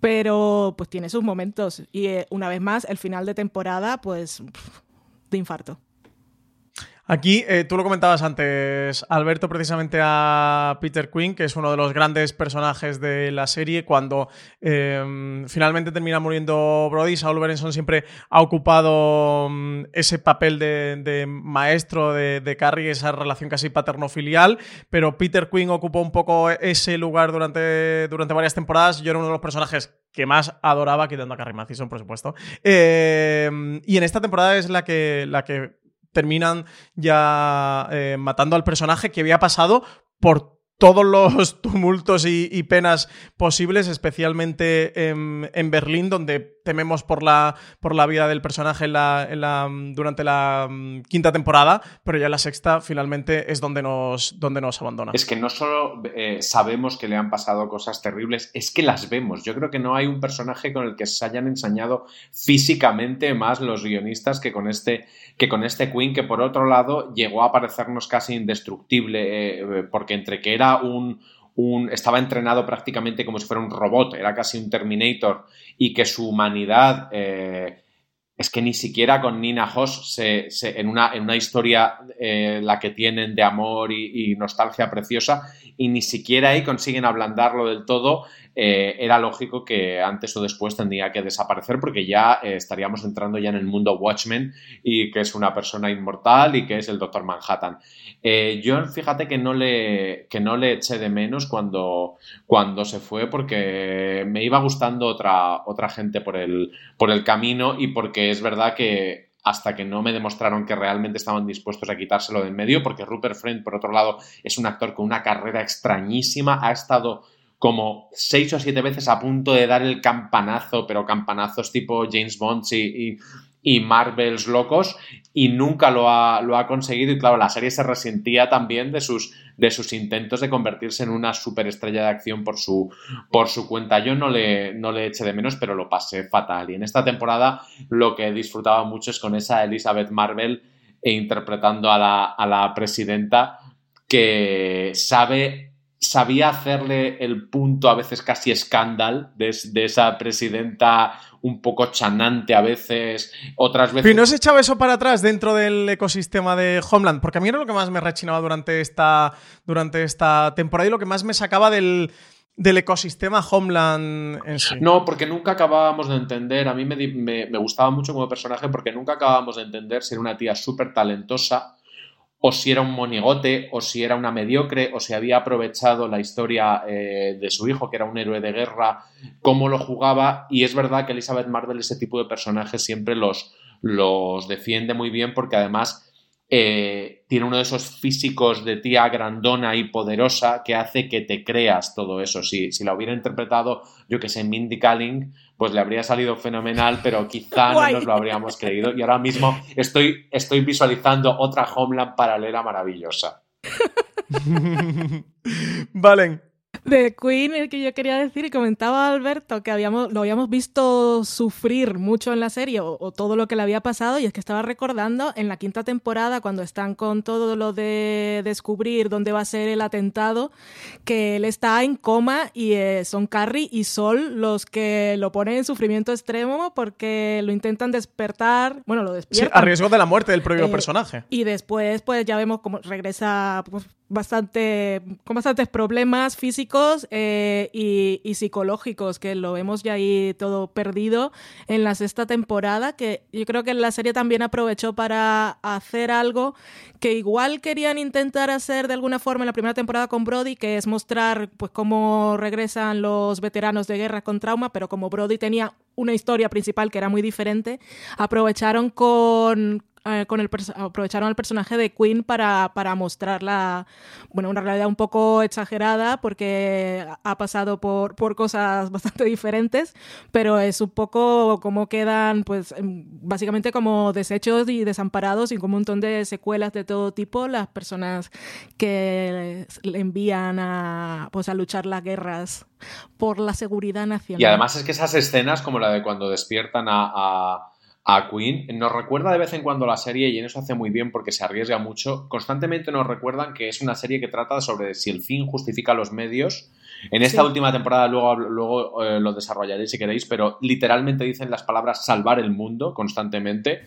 Pero pues tiene sus momentos y eh, una vez más el final de temporada pues de infarto. Aquí, eh, tú lo comentabas antes, Alberto, precisamente a Peter Quinn, que es uno de los grandes personajes de la serie, cuando em, finalmente termina muriendo Brody, Saul Berenson siempre ha ocupado mm, ese papel de, maestro de, de, Carrie, esa relación casi paterno-filial, pero Peter Quinn ocupó un poco ese lugar durante, durante varias temporadas. Yo era uno de los personajes que más adoraba, quitando a Carrie Mathison, por supuesto. Em, y en esta temporada es la que, la que terminan ya eh, matando al personaje que había pasado por todos los tumultos y, penas posibles, especialmente en, Berlín, donde tememos por la, por la vida del personaje en la, durante la mm, quinta temporada, pero ya en la sexta finalmente es donde nos, donde nos abandona. Es que no solo eh, sabemos que le han pasado cosas terribles, es que las vemos. Yo creo que no hay un personaje con el que se hayan ensañado físicamente más los guionistas que con este, que con este Queen, que por otro lado llegó a parecernos casi indestructible, eh, porque entre que era un, estaba entrenado prácticamente como si fuera un robot, era casi un Terminator, y que su humanidad eh, es que ni siquiera con Nina Hoss se, en, una, en, una, historia eh, la que tienen de amor y, nostalgia preciosa, y ni siquiera ahí consiguen ablandarlo del todo, eh, era lógico que antes o después tendría que desaparecer porque ya eh, estaríamos entrando ya en el mundo Watchmen y que es una persona inmortal y que es el Doctor Manhattan. Eh, yo fíjate que no, le, que no le eché de menos cuando, cuando se fue porque me iba gustando otra, otra gente por el, por el camino y porque es verdad que hasta que no me demostraron que realmente estaban dispuestos a quitárselo de en medio, porque Rupert Friend, por otro lado, es un actor con una carrera extrañísima, ha estado como seis o siete veces a punto de dar el campanazo, pero campanazos tipo James Bond y, y Marvels locos y nunca lo ha, lo ha conseguido y claro, la serie se resentía también de sus, de sus intentos de convertirse en una superestrella de acción por su, por su cuenta. Yo no le, no le eché de menos, pero lo pasé fatal. Y en esta temporada lo que disfrutaba mucho es con esa Elizabeth Marvel e interpretando a la, a la presidenta que sabe sabía hacerle el punto a veces casi escándalo de, esa presidenta un poco chanante a veces, otras veces... ¿Y no se echaba eso para atrás dentro del ecosistema de Homeland? Porque a mí era lo que más me rechinaba durante esta, durante esta temporada y lo que más me sacaba del, del ecosistema Homeland en sí. No, porque nunca acabábamos de entender, a mí me, me gustaba mucho como personaje porque nunca acabábamos de entender si era una tía súper talentosa o si era un monigote, o si era una mediocre, o si había aprovechado la historia eh, de su hijo, que era un héroe de guerra, cómo lo jugaba. Y es verdad que Elizabeth Marvel ese tipo de personajes siempre los, los defiende muy bien porque además eh, tiene uno de esos físicos de tía grandona y poderosa que hace que te creas todo eso. Si, si la hubiera interpretado, yo que sé, Mindy Kaling, pues le habría salido fenomenal, pero quizá no nos lo habríamos creído. Y ahora mismo estoy, estoy visualizando otra Homeland paralela maravillosa. Valen, de Queen, el que yo quería decir, y comentaba Alberto que habíamos, lo habíamos visto sufrir mucho en la serie o, todo lo que le había pasado, y es que estaba recordando en la quinta temporada, cuando están con todo lo de descubrir dónde va a ser el atentado, que él está en coma y eh, son Carrie y Sol los que lo ponen en sufrimiento extremo porque lo intentan despertar, bueno, lo despiertan. Sí, a riesgo de la muerte del propio eh, personaje. Y después, pues ya vemos cómo regresa pues, bastante, con bastantes problemas físicos eh, y, psicológicos, que lo vemos ya ahí todo perdido en la sexta temporada, que yo creo que la serie también aprovechó para hacer algo que igual querían intentar hacer de alguna forma en la primera temporada con Brody, que es mostrar pues cómo regresan los veteranos de guerra con trauma, pero como Brody tenía una historia principal que era muy diferente, aprovecharon con eh, con el aprovecharon al personaje de Queen para, para mostrarla, bueno, una realidad un poco exagerada porque ha pasado por, por cosas bastante diferentes, pero es un poco como quedan, pues, básicamente como desechos y desamparados y con un montón de secuelas de todo tipo las personas que le envían a, pues, a luchar las guerras por la seguridad nacional. Y además es que esas escenas, como la de cuando despiertan a a Queen. Nos recuerda de vez en cuando la serie, y en eso hace muy bien porque se arriesga mucho, constantemente nos recuerdan que es una serie que trata sobre si el fin justifica los medios. En esta última temporada luego, luego eh, lo desarrollaré si queréis, pero literalmente dicen las palabras salvar el mundo constantemente.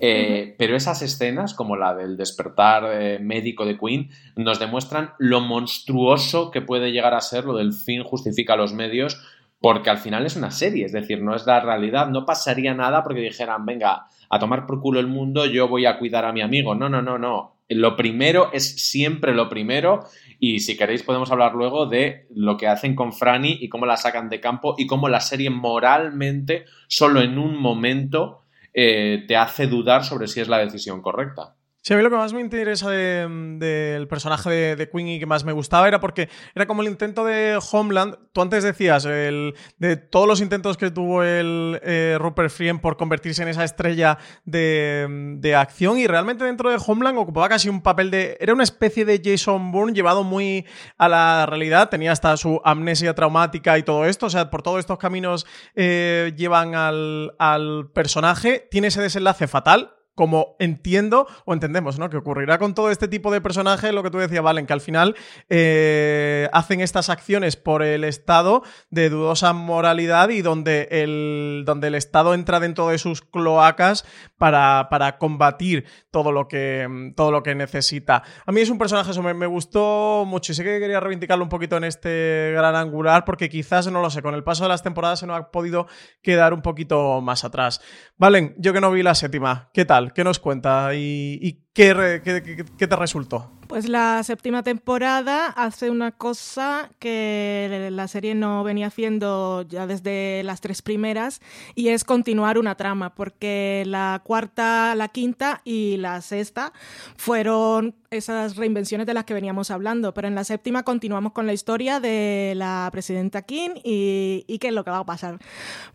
Eh, pero esas escenas, como la del despertar eh, médico de Queen, nos demuestran lo monstruoso que puede llegar a ser lo del fin justifica los medios porque al final es una serie, es decir, no es la realidad, no pasaría nada porque dijeran, venga, a tomar por culo el mundo, yo voy a cuidar a mi amigo. No, no, no, no. Lo primero es siempre lo primero y si queréis podemos hablar luego de lo que hacen con Franny y cómo la sacan de campo y cómo la serie moralmente, solo en un momento, eh, te hace dudar sobre si es la decisión correcta. Sí, a mí lo que más me interesa del personaje de, Queen y que más me gustaba era porque era como el intento de Homeland. Tú antes decías, el, de todos los intentos que tuvo el eh, Rupert Friend por convertirse en esa estrella de, acción y realmente dentro de Homeland ocupaba casi un papel de... Era una especie de Jason Bourne llevado muy a la realidad. Tenía hasta su amnesia traumática y todo esto. O sea, por todos estos caminos eh, llevan al personaje. Tiene ese desenlace fatal como entiendo o entendemos, ¿no? Que ocurrirá con todo este tipo de personajes, lo que tú decías, Valen, que al final eh, hacen estas acciones por el Estado de dudosa moralidad y donde el, donde el Estado entra dentro de sus cloacas para, para combatir todo lo, que, todo lo que necesita. A mí es un personaje, eso me, gustó mucho y sé que quería reivindicarlo un poquito en este gran angular porque quizás, no lo sé, con el paso de las temporadas se nos ha podido quedar un poquito más atrás. Valen, yo que no vi la séptima, ¿qué tal? ¿Qué nos cuenta? ¿Y, ¿qué, qué te resultó? Pues la séptima temporada hace una cosa que la serie no venía haciendo ya desde las tres primeras y es continuar una trama, porque la cuarta, la quinta y la sexta fueron esas reinvenciones de las que veníamos hablando, pero en la séptima continuamos con la historia de la presidenta Kim y, y qué es lo que va a pasar.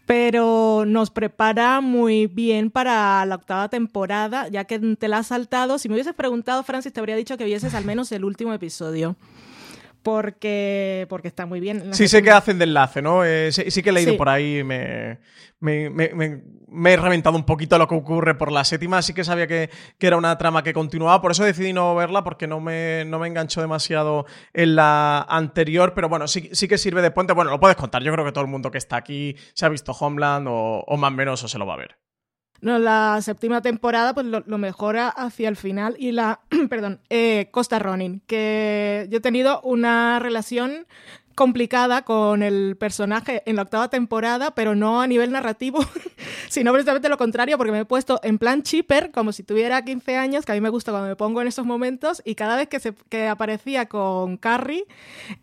Pero nos prepara muy bien para la octava temporada, ya que te la has saltado. Si me hubieses preguntado, Francis, te habría dicho que vieses al menos el último episodio porque, porque está muy bien. Sí, sé que hacen de enlace, ¿no? Eh, sí, que he leído por ahí, me, me, me, he reventado un poquito lo que ocurre por la séptima, sí que sabía que, que, era una trama que continuaba, por eso decidí no verla, porque no me, no me enganchó demasiado en la anterior, pero bueno, sí, sí que sirve de puente. Bueno, lo puedes contar, yo creo que todo el mundo que está aquí se ha visto Homeland o, o más o menos o se lo va a ver. No, la séptima temporada pues lo, mejora hacia el final y la, perdón, eh, Costa Ronin, que yo he tenido una relación complicada con el personaje en la octava temporada, pero no a nivel narrativo, sino precisamente lo contrario, porque me he puesto en plan chipper, como si tuviera 15 años, que a mí me gusta cuando me pongo en esos momentos, y cada vez que, se, que aparecía con Carrie,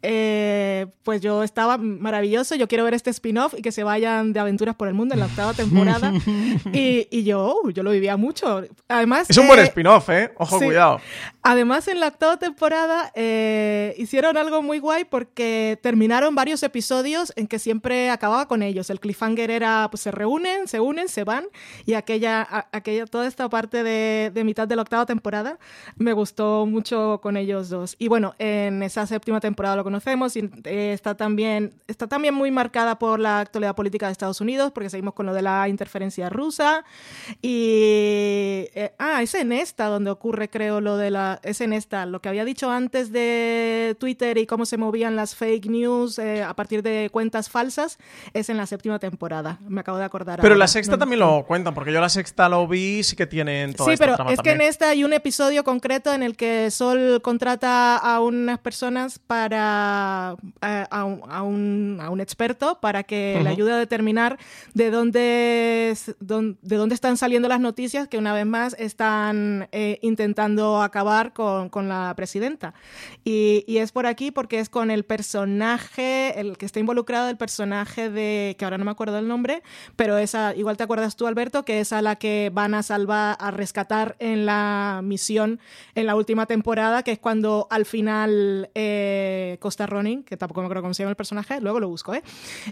eh, pues yo estaba maravilloso, yo quiero ver este spin-off y que se vayan de aventuras por el mundo en la octava temporada, y, y, yo, yo lo vivía mucho. Además, es un buen spin-off, ¿eh? Ojo, cuidado. Además, en la octava temporada eh, hicieron algo muy guay porque terminaron varios episodios en que siempre acababa con ellos. El cliffhanger era, pues se reúnen, se unen, se van, y aquella, aquella toda esta parte de, de, mitad de la octava temporada me gustó mucho con ellos dos. Y bueno, en esa séptima temporada lo conocemos y eh, está, también, está también muy marcada por la actualidad política de Estados Unidos, porque seguimos con lo de la interferencia rusa. Y, eh, ah, es en esta donde ocurre, creo, lo de la, es en esta, lo que había dicho antes de Twitter y cómo se movían las fake news eh, a partir de cuentas falsas es en la séptima temporada. Me acabo de acordar. Pero la sexta también lo cuentan, porque yo la sexta lo vi sí que tienen toda Sí, pero es que en esta hay un episodio concreto en el que Sol contrata a unas personas para eh, a, un, a, un, experto para que le ayude a determinar de dónde, de dónde están saliendo las noticias que una vez más están eh, intentando acabar con, con la presidenta. Y, y es por aquí porque es con el personaje el que está involucrado, el personaje de, que ahora no me acuerdo el nombre, pero esa, igual te acuerdas tú, Alberto, que es a la que van a salvar, a rescatar en la misión en la última temporada, que es cuando al final eh, Costa Ronin, que tampoco me acuerdo cómo se llama el personaje, luego lo busco, ¿eh?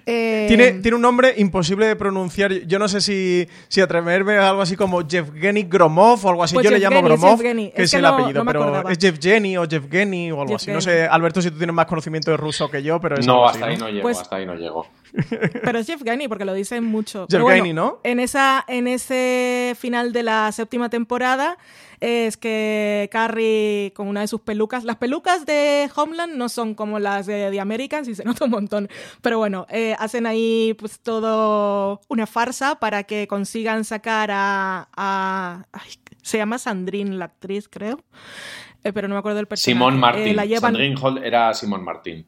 eh tiene, tiene un nombre imposible de pronunciar. Yo no sé si, si atreverme a algo así como Jevgeny Gromov o algo así. Pues yo le llamo Gromov, que es, el apellido, pero es Jevgeny o Jevgeny o algo así. No sé, Alberto, si tú tienes más conocimiento de ruso que yo pero No, hasta ahí no llego, pues hasta ahí no llego. Pero es Jeff Gainey, porque lo dicen mucho. Jeff Gainey, ¿no? En, esa, en ese final de la séptima temporada es que Carrie con una de sus pelucas, las pelucas de Homeland no son como las de The Americans y se nota un montón, pero bueno, eh, hacen ahí pues todo una farsa para que consigan sacar a... se llama Sandrine la actriz, creo, eh, pero no me acuerdo del personaje. Simón eh, Martín. Sandrine Hall era Simón Martín.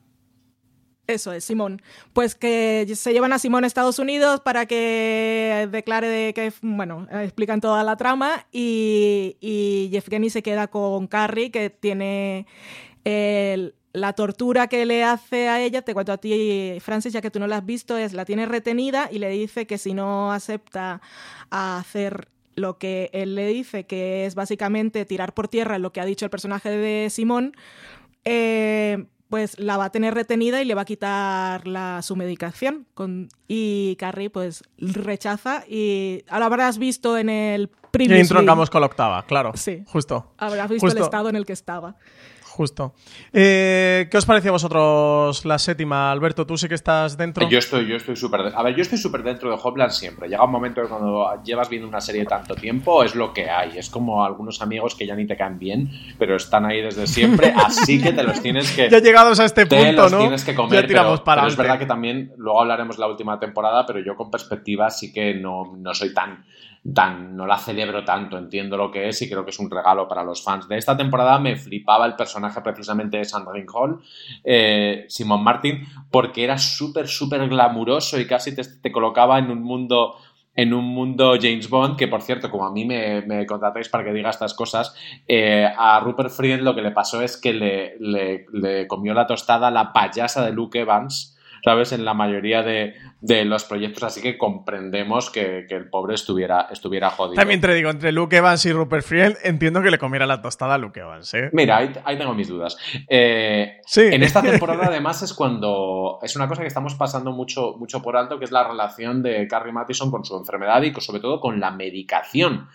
Eso es, Simón. Pues que se llevan a Simón a Estados Unidos para que declare de que, bueno, explican toda la trama y, y Jeff Kenny se queda con Carrie, que tiene la tortura que le hace a ella, te cuento a ti, Francis, ya que tú no la has visto, es la tiene retenida y le dice que si no acepta hacer lo que él le dice, que es básicamente tirar por tierra lo que ha dicho el personaje de Simón, eh, pues la va a tener retenida y le va a quitar la, su medicación. Con, y Carrie pues rechaza y ahora habrás visto en el primer... Y entroncamos con la octava, claro. Sí. Justo. Habrás visto el estado en el que estaba. Justo. Eh, ¿Qué os pareció a vosotros la séptima? Alberto, tú sí que estás dentro. Yo estoy, yo estoy súper. A ver, yo estoy súper dentro de Hopland siempre. Llega un momento que cuando llevas viendo una serie tanto tiempo es lo que hay. Es como algunos amigos que ya ni te caen bien, pero están ahí desde siempre. así que te los tienes que. Ya llegados a este punto, ¿no? Tienes que comer. Ya tiramos para es verdad que también, luego hablaremos la última temporada, pero yo con perspectiva sí que no, no soy tan no la celebro tanto, entiendo lo que es y creo que es un regalo para los fans. De esta temporada me flipaba el personaje precisamente de Sandrine Hall, eh, Simon Martin, porque era súper, súper glamuroso y casi te, colocaba en un mundo en un mundo James Bond, que por cierto, como a mí me, me contratáis para que diga estas cosas, eh, a Rupert Friend lo que le pasó es que le, le, comió la tostada la payasa de Luke Evans, ¿sabes? En la mayoría de, los proyectos, así que comprendemos que, el pobre estuviera, estuviera jodido. También te digo, entre Luke Evans y Rupert Friend, entiendo que le comiera la tostada a Luke Evans, ¿eh? Mira, ahí, tengo mis dudas. Eh, sí. En esta temporada, además, es cuando. Es una cosa que estamos pasando mucho, mucho por alto, que es la relación de Carrie Mathison con su enfermedad y sobre todo con la medicación.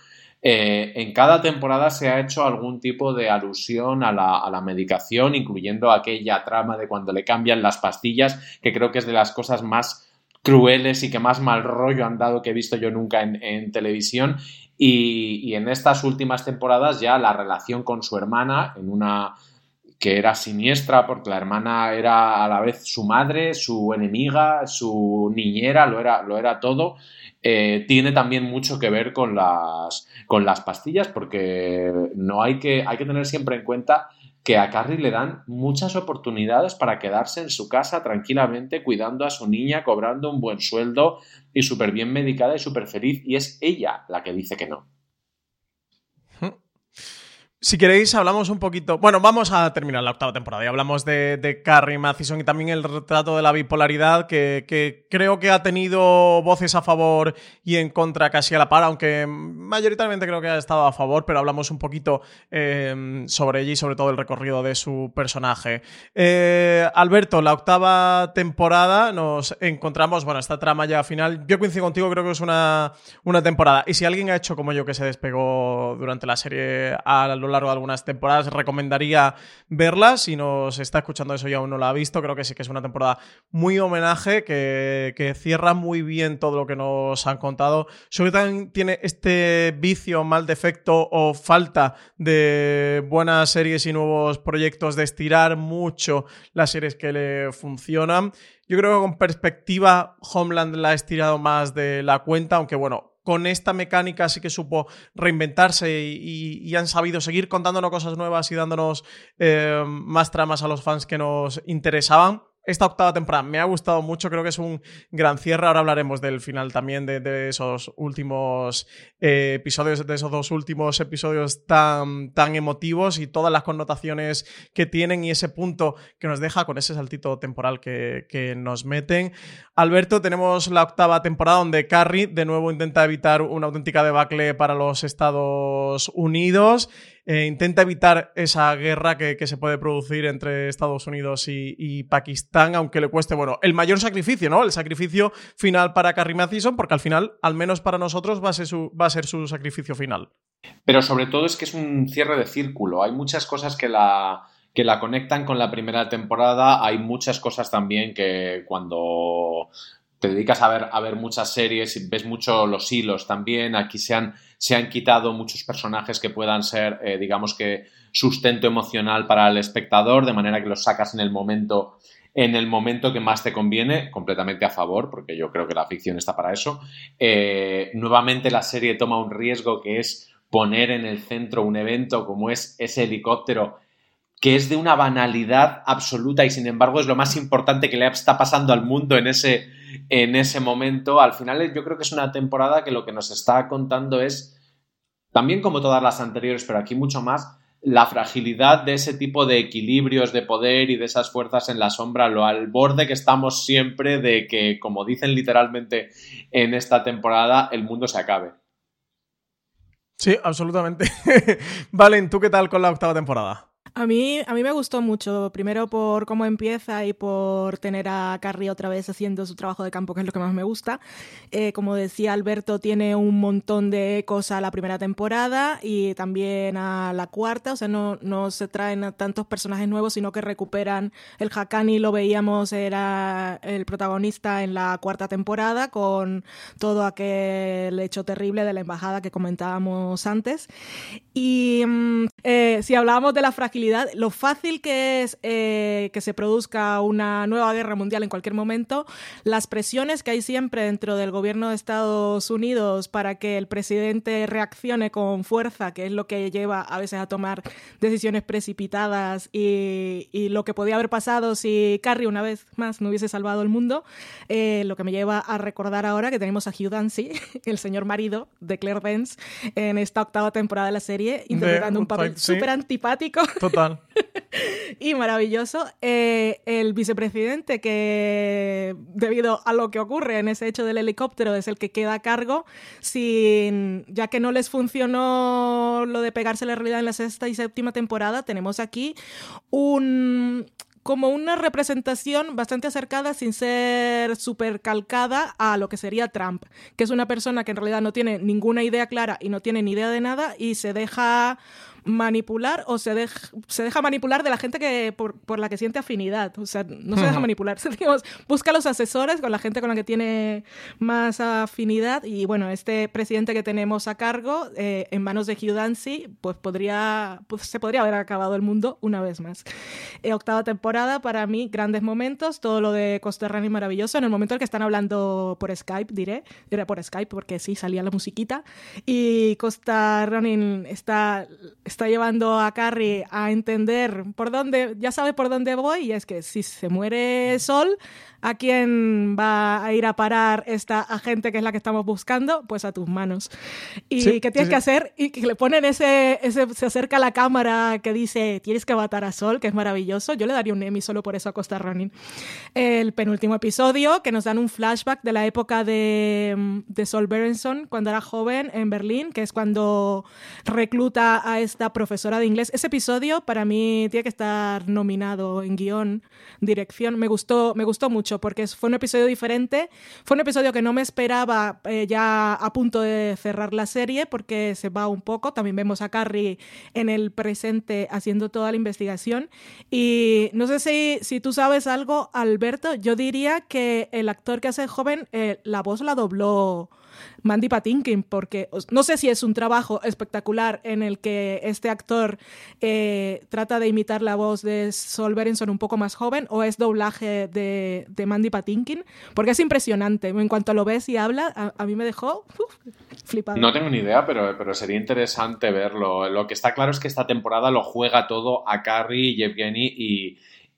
Eh, en cada temporada se ha hecho algún tipo de alusión a la, medicación, incluyendo aquella trama de cuando le cambian las pastillas, que creo que es de las cosas más crueles y que más mal rollo han dado que he visto yo nunca en, televisión. Y, en estas últimas temporadas ya la relación con su hermana, en una que era siniestra porque la hermana era a la vez su madre, su enemiga, su niñera, lo era, lo era todo. Eh, tiene también mucho que ver con las, con las pastillas, porque no hay que, hay que tener siempre en cuenta que a Carrie le dan muchas oportunidades para quedarse en su casa tranquilamente, cuidando a su niña, cobrando un buen sueldo y súper bien medicada y súper feliz, y es ella la que dice que no. Si queréis, hablamos un poquito. Bueno, vamos a terminar la octava temporada y hablamos de, Carrie Mathison y también el retrato de la bipolaridad, que, creo que ha tenido voces a favor y en contra casi a la par, aunque mayoritariamente creo que ha estado a favor, pero hablamos un poquito em, sobre ella y sobre todo el recorrido de su personaje. Eh, Alberto, la octava temporada nos encontramos, bueno, esta trama ya final. Yo coincido contigo, creo que es una, una temporada. Y si alguien ha hecho como yo que se despegó durante la serie a lo de algunas temporadas. Recomendaría verla. Si nos está escuchando eso y aún no la ha visto, creo que sí que es una temporada muy homenaje, que, cierra muy bien todo lo que nos han contado. Sobre también tiene este vicio, mal defecto o falta de buenas series y nuevos proyectos de estirar mucho las series que le funcionan. Yo creo que con perspectiva Homeland la ha estirado más de la cuenta, aunque bueno, con esta mecánica sí que supo reinventarse y, han sabido seguir contándonos cosas nuevas y dándonos eh, más tramas a los fans que nos interesaban esta octava temporada me ha gustado mucho, creo que es un gran cierre. Ahora hablaremos del final también de, esos últimos eh, episodios, de esos dos últimos episodios tan, tan emotivos y todas las connotaciones que tienen y ese punto que nos deja con ese saltito temporal que, que nos meten. Alberto, tenemos la octava temporada donde Carrie de nuevo intenta evitar una auténtica debacle para los Estados Unidos. Eh, intenta evitar esa guerra que, se puede producir entre Estados Unidos y, Pakistán, aunque le cueste, bueno, el mayor sacrificio, ¿no? El sacrificio final para Carrie Mathison, porque al final, al menos para nosotros, va a ser su, va a ser su sacrificio final. Pero sobre todo es que es un cierre de círculo. Hay muchas cosas que la, que la conectan con la primera temporada. Hay muchas cosas también que cuando te dedicas a ver, a ver muchas series y ves mucho los hilos también. Aquí se han, se han quitado muchos personajes que puedan ser, eh, digamos que, sustento emocional para el espectador, de manera que los sacas en el momento en el momento que más te conviene, completamente a favor, porque yo creo que la ficción está para eso. Eh, nuevamente la serie toma un riesgo que es poner en el centro un evento como es ese helicóptero que es de una banalidad absoluta y sin embargo es lo más importante que le está pasando al mundo en ese, en ese momento. Al final yo creo que es una temporada que lo que nos está contando es, también como todas las anteriores, pero aquí mucho más, la fragilidad de ese tipo de equilibrios de poder y de esas fuerzas en la sombra, lo al borde que estamos siempre de que, como dicen literalmente en esta temporada, el mundo se acabe. Sí, absolutamente. Valen, ¿tú qué tal con la octava temporada? A mí, a mí me gustó mucho, primero por cómo empieza y por tener a Carrie otra vez haciendo su trabajo de campo, que es lo que más me gusta. Eh, como decía Alberto, tiene un montón de ecos a la primera temporada y también a la cuarta, o sea, no, no se traen tantos personajes nuevos, sino que recuperan el Hakani, lo veíamos, era el protagonista en la cuarta temporada, con todo aquel hecho terrible de la embajada que comentábamos antes. Y mm, eh, si hablábamos de la fragilidad, lo fácil que es eh, que se produzca una nueva guerra mundial en cualquier momento, las presiones que hay siempre dentro del gobierno de Estados Unidos para que el presidente reaccione con fuerza, que es lo que lleva a veces a tomar decisiones precipitadas y, lo que podía haber pasado si Carrie una vez más no hubiese salvado el mundo, eh, lo que me lleva a recordar ahora que tenemos a Hugh Dancy, el señor marido de Claire Dance, en esta octava temporada de la serie interpretando un papel súper antipático. Total. y maravilloso. Eh, el vicepresidente, que debido a lo que ocurre en ese hecho del helicóptero, es el que queda a cargo, sin, ya que no les funcionó lo de pegarse la realidad en la sexta y séptima temporada, tenemos aquí un como una representación bastante acercada sin ser súper calcada a lo que sería Trump, que es una persona que en realidad no tiene ninguna idea clara y no tiene ni idea de nada y se deja manipular o se, deja, se deja manipular de la gente que por, la que siente afinidad. O sea, no se deja manipular. Digamos, busca los asesores con la gente con la que tiene más afinidad. Y bueno, este presidente que tenemos a cargo, eh, en manos de Hugh Dancy, pues podría, pues se podría haber acabado el mundo una vez más. Eh, octava temporada, para mí, grandes momentos. Todo lo de Costa Running maravilloso. En el momento en que están hablando por Skype, diré. Era por Skype porque sí, salía la musiquita. Y Costa Running está está llevando a Carrie a entender por dónde, ya sabe por dónde voy, y es que si se muere Sol, ¿A quién va a ir a parar esta agente que es la que estamos buscando? Pues a tus manos. ¿Y qué tienes que hacer? Y que le ponen ese, ese, se acerca a la cámara que dice, tienes que matar a Sol, que es maravilloso. Yo le daría un Emmy solo por eso a Costa Running. El penúltimo episodio, que nos dan un flashback de la época de, de Sol Berenson, cuando era joven en Berlín, que es cuando recluta a esta profesora de inglés. Ese episodio para mí tiene que estar nominado en guion, dirección. Me gustó, me gustó mucho porque fue un episodio diferente, fue un episodio que no me esperaba eh, ya a punto de cerrar la serie porque se va un poco, también vemos a Carrie en el presente haciendo toda la investigación y no sé si, si tú sabes algo, Alberto, yo diría que el actor que hace joven, eh, la voz la dobló Mandy Patinkin, porque no sé si es un trabajo espectacular en el que este actor eh, trata de imitar la voz de Sol Berenson un poco más joven o es doblaje de, Mandy Patinkin, porque es impresionante. En cuanto lo ves y habla, a, mí me dejó flipado. No tengo ni idea, pero, pero sería interesante verlo. Lo que está claro es que esta temporada lo juega todo a Carrie, Yevgeny y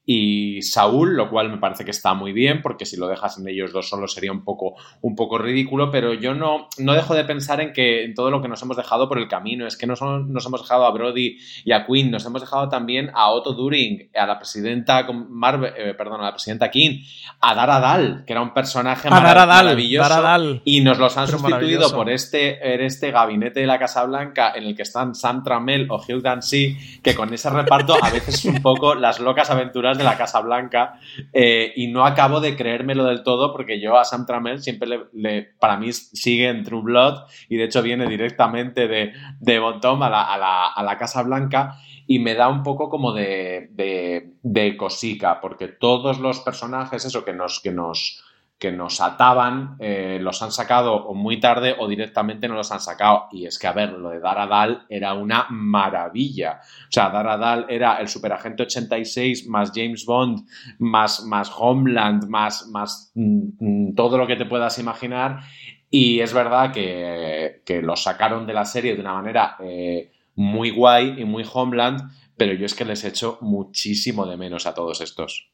y Saúl, lo cual me parece que está muy bien, porque si lo dejas en ellos dos solo sería un poco, un poco ridículo, pero yo no, no dejo de pensar en que en todo lo que nos hemos dejado por el camino, es que no nos hemos dejado a Brody y a Quinn, nos hemos dejado también a Otto During, a la presidenta Marvel, eh, perdón, a la presidenta King, a Dara Dal, que era un personaje maravilloso, y nos los han sustituido por este, en este gabinete de la Casa Blanca en el que están Sam Trammell o Hugh Dancy, que con ese reparto a veces es un poco las locas aventuras de la Casa Blanca eh, y no acabo de creérmelo del todo porque yo a Sam Trammell siempre le, para mí sigue en True Blood y de hecho viene directamente de, de Bon a la, a la, Casa Blanca y me da un poco como de, de, de cosica porque todos los personajes, eso que nos... Que nos que nos ataban, eh, los han sacado o muy tarde o directamente no los han sacado. Y es que, a ver, lo de Daradal era una maravilla. O sea, Daradal era el superagente 86 más James Bond, más, más Homeland, más, más mm, mm, todo lo que te puedas imaginar. Y es verdad que, que los sacaron de la serie de una manera eh, muy guay y muy Homeland, pero yo es que les echo muchísimo de menos a todos estos.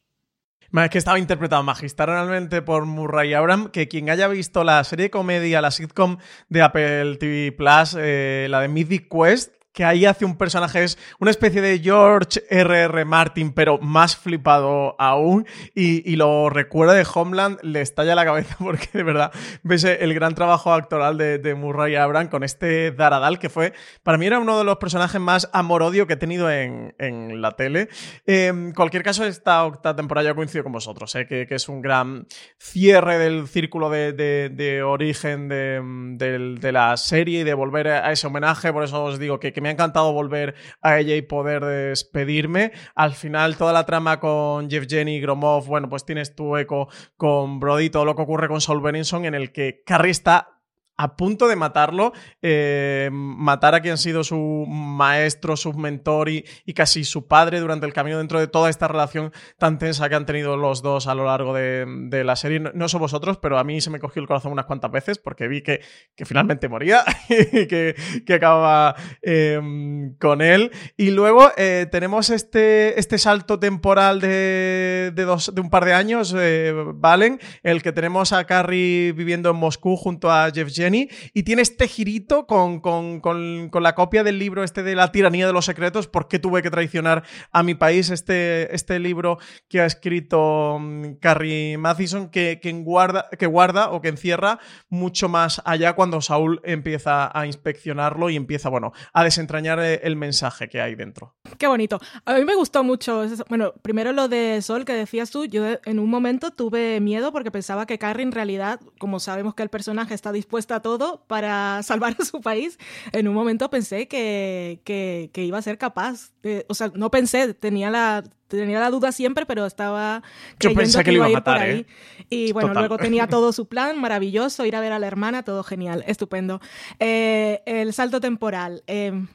Es que estaba interpretado magistralmente por Murray Abram, que quien haya visto la serie de comedia, la sitcom de Apple TV Plus, eh, la de Mythic Quest, que ahí hace un personaje, es una especie de George R.R. Martin, pero más flipado aún, y, lo recuerda de Homeland, le estalla la cabeza porque de verdad ves el gran trabajo actoral de, Murray Abram con este Daradal, que fue, para mí era uno de los personajes más amor-odio que he tenido en, la tele. En cualquier caso, esta octava temporada yo coincido con vosotros, ¿eh? que, es un gran cierre del círculo de, origen de, la serie y de volver a ese homenaje, por eso os digo que me ha encantado volver a ella y poder despedirme. Al final, toda la trama con Jeff Jenny y Gromov, bueno, pues tienes tu eco con Brody, todo lo que ocurre con Saul Benninson, en el que Carrie está a punto de matarlo, eh, matar a quien ha sido su maestro, su mentor y, casi su padre durante el camino dentro de toda esta relación tan tensa que han tenido los dos a lo largo de, la serie. No, no, vosotros, pero a mí se me cogió el corazón unas cuantas veces porque vi que, finalmente moría y que, acababa em, con él. Y luego eh, tenemos este, este salto temporal de, de un par de años, eh, Valen, el que tenemos a Carrie viviendo en Moscú junto a Jeff Y tiene este girito con, la copia del libro este de la tiranía de los secretos, ¿por qué tuve que traicionar a mi país? Este, este libro que ha escrito mm, Carrie Mathison que, que, guarda, que guarda o que encierra mucho más allá cuando Saúl empieza a inspeccionarlo y empieza, bueno, a desentrañar eh, el mensaje que hay dentro. Qué bonito. A mí me gustó mucho. Bueno, primero lo de Sol que decías tú, yo en un momento tuve miedo porque pensaba que Carrie en realidad, como sabemos que el personaje está dispuesta a todo para salvar a su país, en un momento pensé que, que, iba a ser capaz. o sea, no pensé, tenía la, tenía la duda siempre, pero estaba Yo pensé que, iba, a por ahí. ¿eh? Y bueno, luego tenía todo su plan, maravilloso, ir a ver a la hermana, todo genial, estupendo. Eh, el salto temporal. Eh,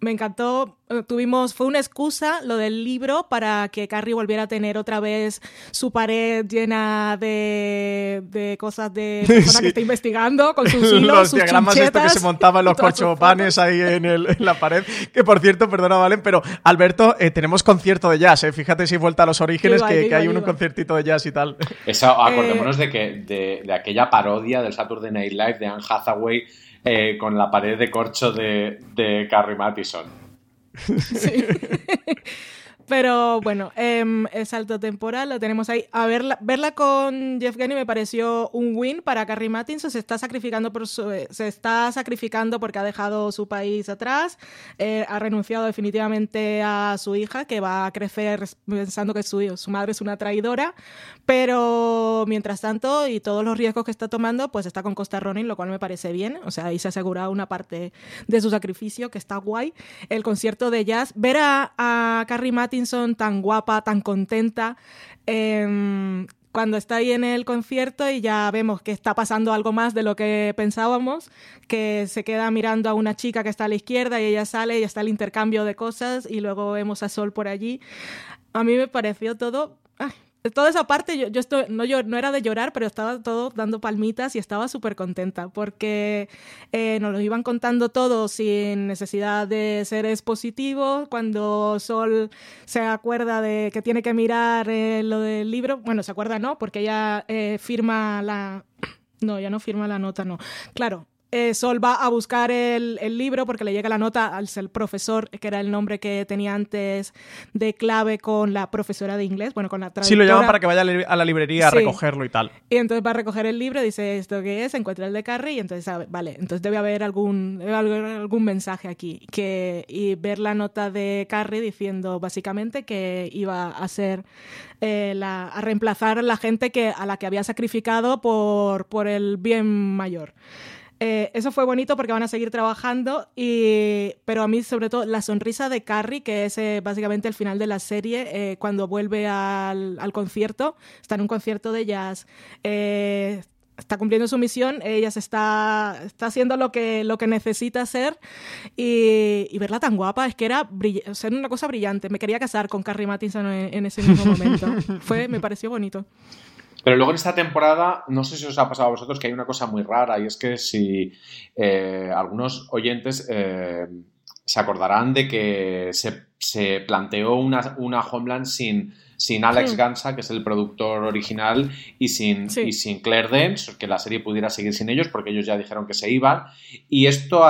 me encantó. Eh, tuvimos, fue una excusa lo del libro para que Carrie volviera a tener otra vez su pared llena de, de cosas de persona que está investigando con sus hilos, los sus diagramas esto que se montaban los corchopanes ahí en, el, en, la pared. Que por cierto, perdona, Valen, pero Alberto, eh, tenemos concierto de jazz, ¿eh? fíjate si vuelta a los orígenes, que, hay un conciertito de jazz y tal. Eso, acordémonos de que de, de aquella parodia del Saturday Night Live de Anne Hathaway eh, con la pared de corcho de, de Carrie Mathison. Sí. Pero bueno, em, el salto temporal lo tenemos ahí. A verla, verla con Jeff Gurney me pareció un win para Carrie Matinson. Se está sacrificando por se está sacrificando porque ha dejado su país atrás. Eh, ha renunciado definitivamente a su hija, que va a crecer pensando que su, su madre es una traidora. Pero mientras tanto, y todos los riesgos que está tomando, pues está con Costa Ronin, lo cual me parece bien. O sea, ahí se ha asegurado una parte de su sacrificio, que está guay. El concierto de jazz. Ver a, a Carrie Tan guapa, tan contenta. Em, cuando está ahí en el concierto y ya vemos que está pasando algo más de lo que pensábamos, que se queda mirando a una chica que está a la izquierda y ella sale y está el intercambio de cosas y luego vemos a Sol por allí. A mí me pareció todo toda esa parte yo, yo estoy, no, yo, no era de llorar, pero estaba todo dando palmitas y estaba súper contenta porque eh, nos lo iban contando todo sin necesidad de ser expositivo. Cuando Sol se acuerda de que tiene que mirar eh, lo del libro, bueno, se acuerda no, porque ella eh, firma la... No, ya no firma la nota, no. Claro, eh, Sol va a buscar el, libro porque le llega la nota al profesor, que era el nombre que tenía antes de clave con la profesora de inglés, bueno, con la traductora. Sí, lo llaman para que vaya a la librería a recogerlo y tal. Y entonces va a recoger el libro, dice esto que es, encuentra el de Carrie y entonces, sabe, vale, entonces debe haber algún, algún mensaje aquí. Que, y ver la nota de Carrie diciendo básicamente que iba a ser eh, la, a reemplazar a la gente que, a la que había sacrificado por, por el bien mayor. Eh, eso fue bonito porque van a seguir trabajando, y, pero a mí sobre todo la sonrisa de Carrie, que es eh, básicamente el final de la serie, eh, cuando vuelve al, concierto, está en un concierto de jazz, está cumpliendo su misión, ella se está, está haciendo lo que, lo que necesita hacer y, verla tan guapa es que era, una cosa brillante. Me quería casar con Carrie Matinson en, en ese mismo momento. Fue, me pareció bonito. Pero luego en esta temporada, no sé si os ha pasado a vosotros que hay una cosa muy rara y es que si eh, algunos oyentes eh, se acordarán de que se, planteó una, una, Homeland sin, sin Alex Gansa, que es el productor original, y sin, y sin Claire Dance, que la serie pudiera seguir sin ellos porque ellos ya dijeron que se iban. Y esto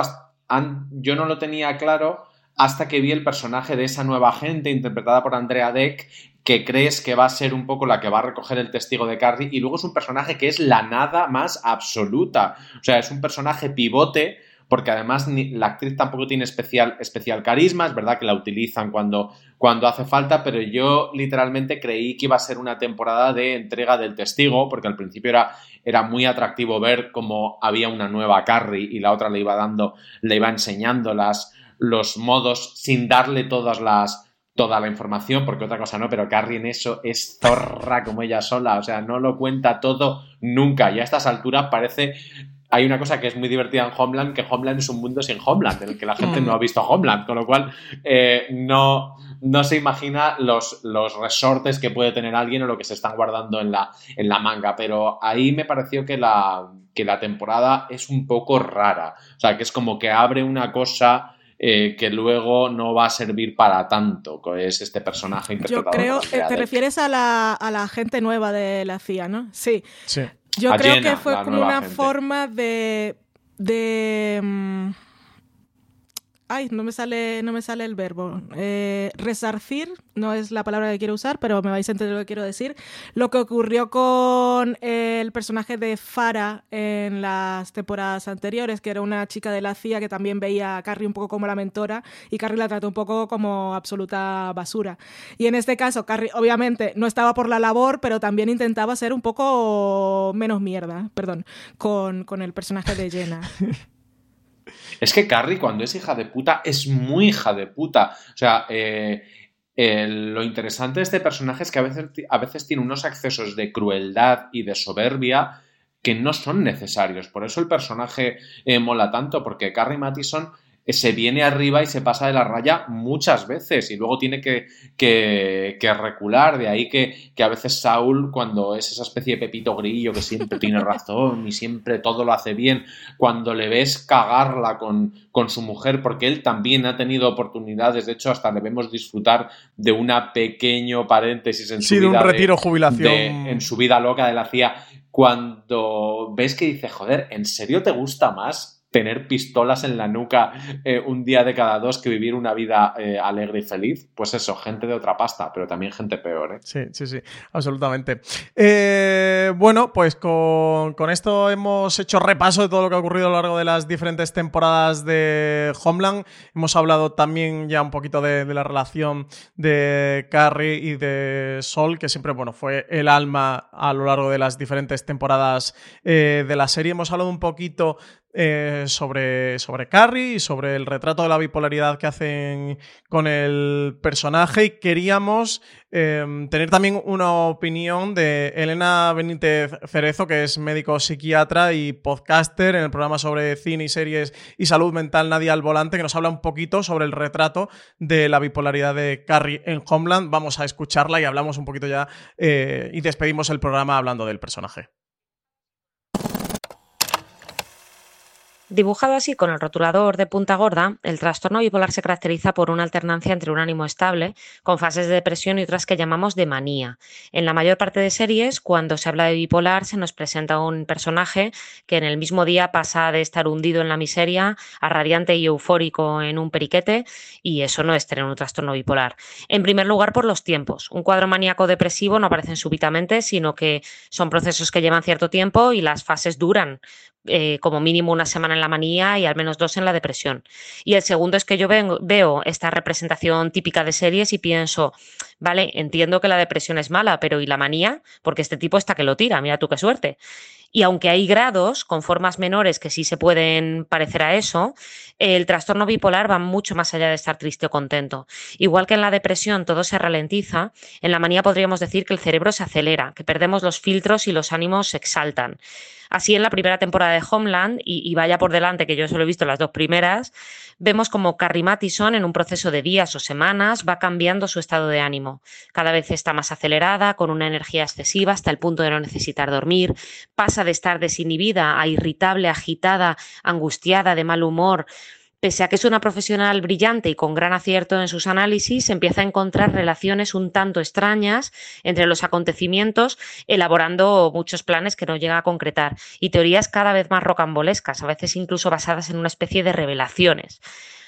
yo no lo tenía claro hasta que vi el personaje de esa nueva gente interpretada por Andrea Deck que crees que va a ser un poco la que va a recoger el testigo de Carrie y luego es un personaje que es la nada más absoluta. O sea, es un personaje pivote porque además la actriz tampoco tiene especial, especial carisma, es verdad que la utilizan cuando, cuando hace falta, pero yo literalmente creí que iba a ser una temporada de entrega del testigo, porque al principio era, era muy atractivo ver cómo había una nueva Carrie y la otra le iba dando, le iba enseñando las, los modos sin darle todas las toda la información, porque otra cosa no, pero Carrie en eso es zorra como ella sola, o sea, no lo cuenta todo nunca y a estas alturas parece hay una cosa que es muy divertida en Homeland, que Homeland es un mundo sin Homeland, en el que la gente no ha visto Homeland, con lo cual eh, no, no se imagina los, los resortes que puede tener alguien o lo que se están guardando en la, en la manga. Pero ahí me pareció que la, que la temporada es un poco rara. O sea, que es como que abre una cosa eh, que luego no va a servir para tanto, que es este personaje interpretado. Yo creo, eh, te refieres a la, a la gente nueva de la CIA, ¿no? Sí. Sí. Yo A creo Jenna, que fue como una gente. forma de. de. Ay, no me sale, no me sale el verbo. Eh, resarcir, no es la palabra que quiero usar, pero me vais a entender lo que quiero decir. Lo que ocurrió con el personaje de Farah en las temporadas anteriores, que era una chica de la CIA que también veía a Carrie un poco como la mentora y Carrie la trató un poco como absoluta basura. Y en este caso, Carrie obviamente no estaba por la labor, pero también intentaba ser un poco menos mierda, perdón, con, con el personaje de Jenna. Es que Carrie, cuando es hija de puta, es muy hija de puta. O sea, eh, lo interesante de este personaje es que a veces, a veces tiene unos accesos de crueldad y de soberbia que no son necesarios. Por eso el personaje eh, mola tanto, porque Carrie Mathison se viene arriba y se pasa de la raya muchas veces y luego tiene que, que- que recular. De ahí que, que a veces Saúl, cuando es esa especie de Pepito Grillo que siempre tiene razón y siempre todo lo hace bien, cuando le ves cagarla con, con su mujer, porque él también ha tenido oportunidades, de hecho hasta le vemos disfrutar de una pequeño paréntesis en Sí, su de un vida retiro jubilación. de- en su vida loca de la CIA, cuando ves que dice, joder, ¿en serio te gusta más tener pistolas en la nuca eh, un día de cada dos que vivir una vida eh, alegre y feliz? Pues eso, gente de otra pasta, pero también gente peor, ¿eh? Sí, sí, sí, absolutamente. Eh, bueno, pues con, con esto hemos hecho repaso de todo lo que ha ocurrido a lo largo de las diferentes temporadas de Homeland. Hemos hablado también ya un poquito de, de la relación de Carrie y de Sol, que siempre, bueno, fue el alma a lo largo de las diferentes temporadas de la serie. Hemos hablado un poquito eh, sobre, sobre Carrie y sobre el retrato de la bipolaridad que hacen con el personaje y queríamos eh, tener también una opinión de Elena Benítez Cerezo, que es médico psiquiatra y podcaster en el programa sobre cine y series y salud mental Nadie al Volante, que nos habla un poquito sobre el retrato de la bipolaridad de Carrie en Homeland. Vamos a escucharla y hablamos un poquito ya eh, y despedimos el programa hablando del personaje. Dibujado así con el rotulador de punta gorda, el trastorno bipolar se caracteriza por una alternancia entre un ánimo estable, con fases de depresión y otras que llamamos de manía. En la mayor parte de series, cuando se habla de bipolar, se nos presenta un personaje que en el mismo día pasa de estar hundido en la miseria a radiante y eufórico en un periquete, y eso no es tener un trastorno bipolar. En primer lugar, por los tiempos. Un cuadro maníaco depresivo no aparecen súbitamente, sino que son procesos que llevan cierto tiempo y las fases duran eh, como mínimo una semana en la manía y al menos dos en la depresión. Y el segundo es que yo veo esta representación típica de series y pienso, vale, entiendo que la depresión es mala, pero ¿y la manía? Porque este tipo está que lo tira, mira tú qué suerte. Y aunque hay grados con formas menores que sí se pueden parecer a eso, el trastorno bipolar va mucho más allá de estar triste o contento. Igual que en la depresión todo se ralentiza, en la manía podríamos decir que el cerebro se acelera, que perdemos los filtros y los ánimos se exaltan. Así en la primera temporada de Homeland, y, vaya por delante que yo solo he visto las dos primeras, vemos como Carrie Mathison en un proceso de días o semanas va cambiando su estado de ánimo. Cada vez está más acelerada, con una energía excesiva hasta el punto de no necesitar dormir, pasa de estar desinhibida a irritable, agitada, angustiada, de mal humor. Pese a que es una profesional brillante y con gran acierto en sus análisis, empieza a encontrar relaciones un tanto extrañas entre los acontecimientos, elaborando muchos planes que no llega a concretar y teorías cada vez más rocambolescas, a veces incluso basadas en una especie de revelaciones.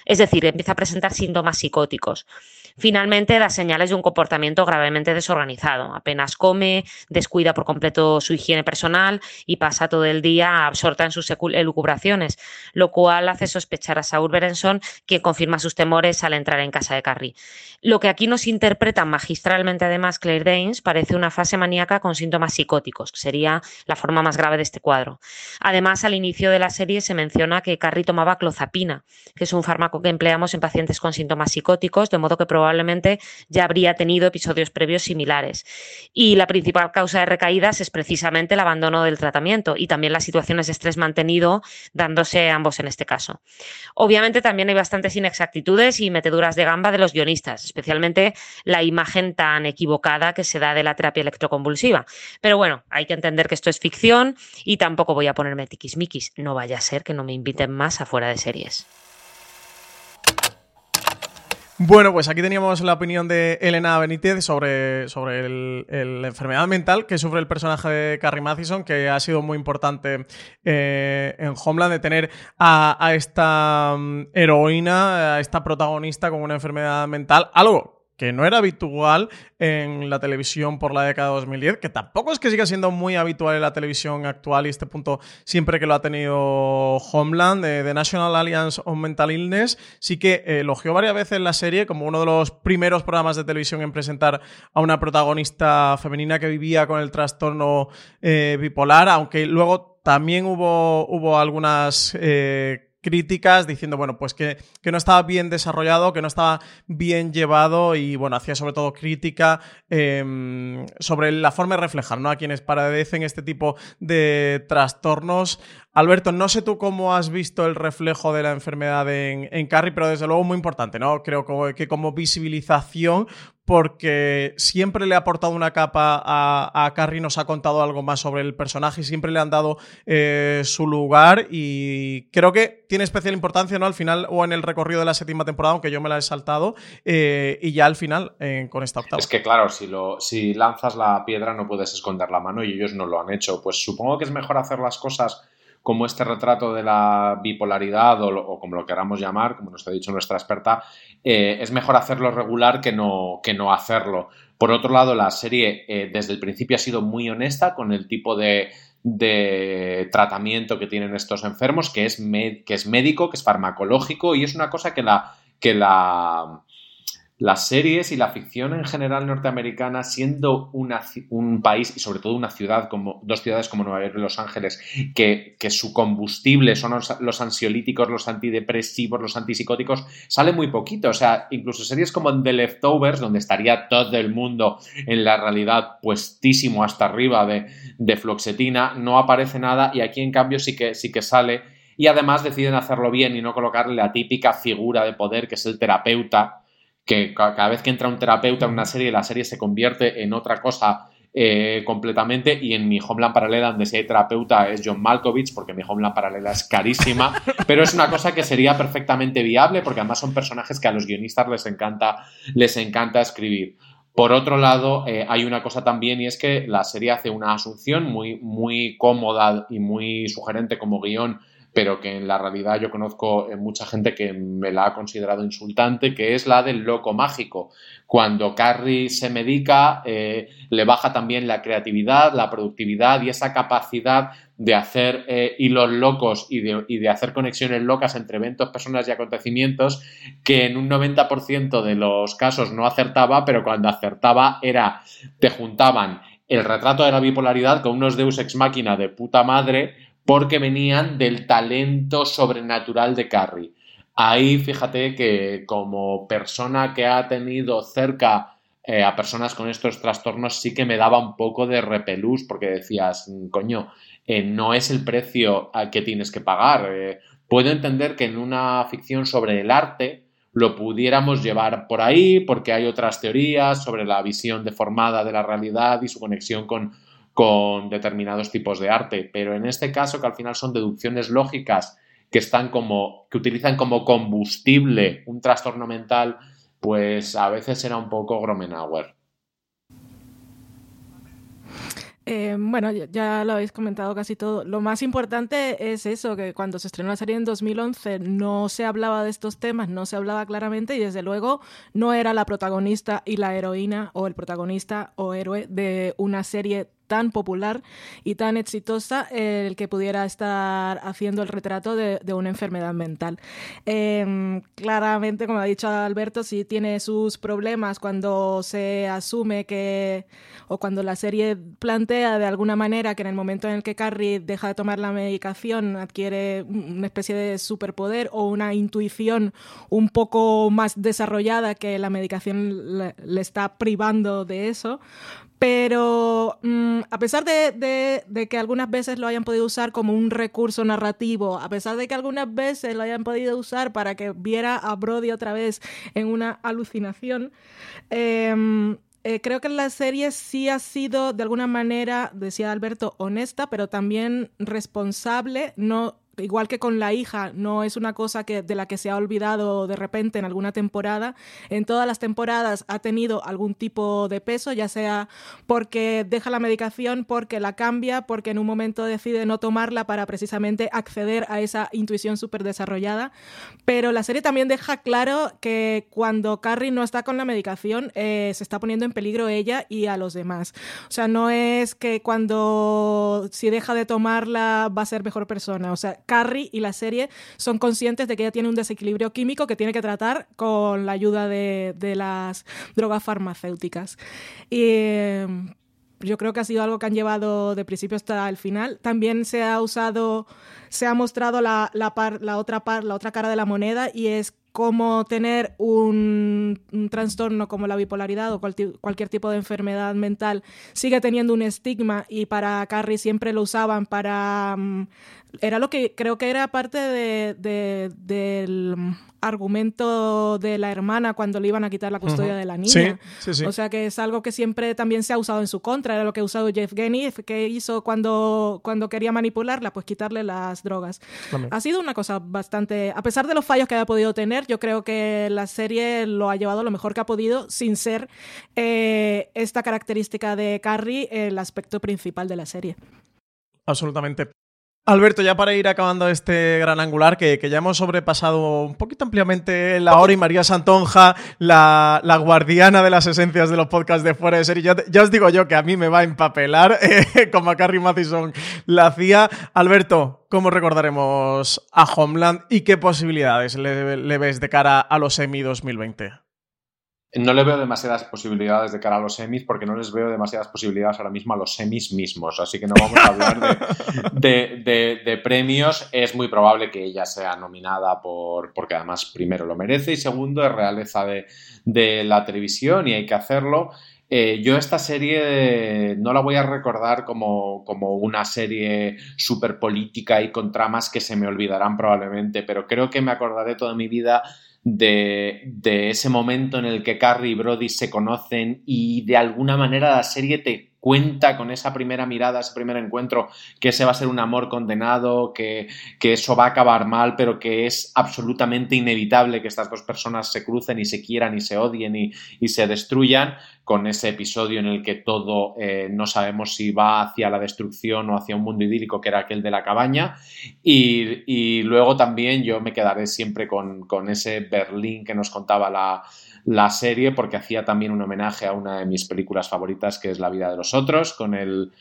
Es decir, empieza a presentar síntomas psicóticos. Finalmente, las señales de un comportamiento gravemente desorganizado. Apenas come, descuida por completo su higiene personal y pasa todo el día absorta en sus elucubraciones, lo cual hace sospechar a Saul Berenson, quien confirma sus temores al entrar en casa de Carrie. Lo que aquí nos interpreta magistralmente además Claire Danes parece una fase maníaca con síntomas psicóticos, que sería la forma más grave de este cuadro. Además, al inicio de la serie se menciona que Carrie tomaba clozapina, que es un fármaco que empleamos en pacientes con síntomas psicóticos, de modo que probablemente probablemente ya habría tenido episodios previos similares. Y la principal causa de recaídas es precisamente el abandono del tratamiento y también las situaciones de estrés mantenido, dándose ambos en este caso. Obviamente también hay bastantes inexactitudes y meteduras de gamba de los guionistas, especialmente la imagen tan equivocada que se da de la terapia electroconvulsiva. Pero bueno, hay que entender que esto es ficción y tampoco voy a ponerme tiquismiquis. No vaya a ser que no me inviten más afuera de series. Bueno, pues aquí teníamos la opinión de Elena Benítez sobre, sobre la enfermedad mental que sufre el personaje de Carrie Mathison, que ha sido muy importante eh, en Homeland, de tener a, esta mm, heroína, a esta protagonista con una enfermedad mental, algo que no era habitual en la televisión por la década de 2010, que tampoco es que siga siendo muy habitual en la televisión actual y este punto siempre que lo ha tenido Homeland, de, National Alliance on Mental Illness, sí que elogió varias veces la serie como uno de los primeros programas de televisión en presentar a una protagonista femenina que vivía con el trastorno eh, bipolar, aunque luego también hubo, hubo algunas... Eh, críticas diciendo, bueno, pues que, no estaba bien desarrollado, que no estaba bien llevado y, bueno, hacía sobre todo crítica em, sobre la forma de reflejar, ¿no? A quienes padecen este tipo de trastornos. Alberto, no sé tú cómo has visto el reflejo de la enfermedad en, en Carrie, pero desde luego muy importante, ¿no? Creo que como visibilización porque siempre le ha aportado una capa a, a, Carrie, nos ha contado algo más sobre el personaje y siempre le han dado eh, su lugar y creo que tiene especial importancia ¿no? al final o en el recorrido de la séptima temporada, aunque yo me la he saltado, eh, y ya al final con esta octava. Es que claro, si, lo, si lanzas la piedra no puedes esconder la mano y ellos no lo han hecho. Pues supongo que es mejor hacer las cosas como este retrato de la bipolaridad o, como lo queramos llamar, como nos ha dicho nuestra experta, eh, es mejor hacerlo regular que no, que no hacerlo. Por otro lado, la serie eh, desde el principio ha sido muy honesta con el tipo de, tratamiento que tienen estos enfermos, que es, que es médico, que es farmacológico y es una cosa que la, que la las series y la ficción en general norteamericana, siendo un país y sobre todo una ciudad como dos ciudades como Nueva York y Los Ángeles, que, su combustible son los, ansiolíticos, los antidepresivos, los antipsicóticos, sale muy poquito. O sea, incluso series como The Leftovers, donde estaría todo el mundo en la realidad puestísimo hasta arriba de, de no aparece nada y aquí en cambio sí que, sí que sale. Y además deciden hacerlo bien y no colocarle la típica figura de poder que es el terapeuta, que cada vez que entra un terapeuta en una serie, la serie se convierte en otra cosa eh, completamente. Y en mi Homeland paralela donde si hay terapeuta es John Malkovich porque mi Homeland paralela es carísima. Pero es una cosa que sería perfectamente viable porque además son personajes que a los guionistas les encanta les encanta escribir. Por otro lado eh, hay una cosa también y es que la serie hace una asunción muy muy cómoda y muy sugerente como guion pero que en la realidad yo conozco eh, mucha gente que me la ha considerado insultante, que es la del loco mágico. Cuando Carrie se medica, eh, le baja también la creatividad, la productividad y esa capacidad de hacer eh, hilos locos y de, y de, hacer conexiones locas entre eventos, personas y acontecimientos que en un 90% de los casos no acertaba, pero cuando acertaba era, te juntaban el retrato de la bipolaridad con unos deus ex máquina de puta madre porque venían del talento sobrenatural de Carrie. Ahí fíjate que como persona que ha tenido cerca eh, a personas con estos trastornos sí que me daba un poco de repelús porque decías, mm, coño, eh, no es el precio que tienes que pagar. Eh, puedo entender que en una ficción sobre el arte lo pudiéramos llevar por ahí porque hay otras teorías sobre la visión deformada de la realidad y su conexión con con determinados tipos de arte, pero en este caso que al final son deducciones lógicas que están como que utilizan como combustible un trastorno mental, pues a veces era un poco Gromenauer. Eh, bueno, ya, lo habéis comentado casi todo. Lo más importante es eso, que cuando se estrenó la serie en 2011 no se hablaba de estos temas, no se hablaba claramente y desde luego no era la protagonista y la heroína o el protagonista o héroe de una serie tan popular y tan exitosa el que pudiera estar haciendo el retrato de, una enfermedad mental. Em, claramente, como ha dicho Alberto, sí tiene sus problemas cuando se asume que, o cuando la serie plantea de alguna manera que en el momento en el que Carrie deja de tomar la medicación adquiere una especie de superpoder o una intuición un poco más desarrollada que la medicación le está privando de eso pero mm, a pesar de, que algunas veces lo hayan podido usar como un recurso narrativo, a pesar de que algunas veces lo hayan podido usar para que viera a Brody otra vez en una alucinación, em, eh, creo que la serie sí ha sido de alguna manera, decía Alberto, honesta, pero también responsable, no igual que con la hija, no es una cosa que, de la que se ha olvidado de repente en alguna temporada. En todas las temporadas ha tenido algún tipo de peso, ya sea porque deja la medicación, porque la cambia, porque en un momento decide no tomarla para precisamente acceder a esa intuición súper desarrollada. Pero la serie también deja claro que cuando Carrie no está con la medicación, eh, se está poniendo en peligro ella y a los demás. O sea, no es que cuando si deja de tomarla va a ser mejor persona. O sea, Carrie y la serie son conscientes de que ella tiene un desequilibrio químico que tiene que tratar con la ayuda de, las drogas farmacéuticas. Y em, yo creo que ha sido algo que han llevado de principio hasta el final. También se ha usado, se ha mostrado la, la, la otra par, la otra cara de la moneda y es cómo tener un, trastorno como la bipolaridad o cualquier tipo de enfermedad mental sigue teniendo un estigma y para Carrie siempre lo usaban para mm, era lo que creo que era parte de, del argumento de la hermana cuando le iban a quitar la custodia de la niña. O sea que es algo que siempre también se ha usado en su contra, era lo que ha usado Jeff Genny, que hizo cuando, cuando quería manipularla, pues quitarle las drogas. Ha sido una cosa bastante, a pesar de los fallos que haya podido tener, yo creo que la serie lo ha llevado lo mejor que ha podido sin ser eh, esta característica de Carrie el aspecto principal de la serie. Absolutamente. Alberto, ya para ir acabando este gran angular, que, ya hemos sobrepasado un poquito ampliamente la hora y María Santonja, la, guardiana de las esencias de los podcasts de fuera de serie. Ya, os digo yo que a mí me va a empapelar, eh, como a Carrie Mathison la hacía. Alberto, ¿cómo recordaremos a Homeland y qué posibilidades le, le ves de cara a los Emmy 2020? No le veo demasiadas posibilidades de cara a los semis porque no les veo demasiadas posibilidades ahora mismo a los semis mismos. Así que no vamos a hablar de, premios. Es muy probable que ella sea nominada por, porque además primero lo merece y segundo es realeza de, la televisión y hay que hacerlo. Eh, yo esta serie no la voy a recordar como, como una serie súper política y con tramas que se me olvidarán probablemente, pero creo que me acordaré toda mi vida de, ese momento en el que Carrie y Brody se conocen y de alguna manera la serie te cuenta con esa primera mirada, ese primer encuentro, que ese va a ser un amor condenado, que, eso va a acabar mal, pero que es absolutamente inevitable que estas dos personas se crucen y se quieran y se odien y, y se destruyan, con ese episodio en el que todo eh, no sabemos si va hacia la destrucción o hacia un mundo idílico, que era aquel de la cabaña. Y, luego también yo me quedaré siempre con, ese Berlín que nos contaba la, la serie, porque hacía también un homenaje a una de mis películas favoritas, que es La vida de los otros, con el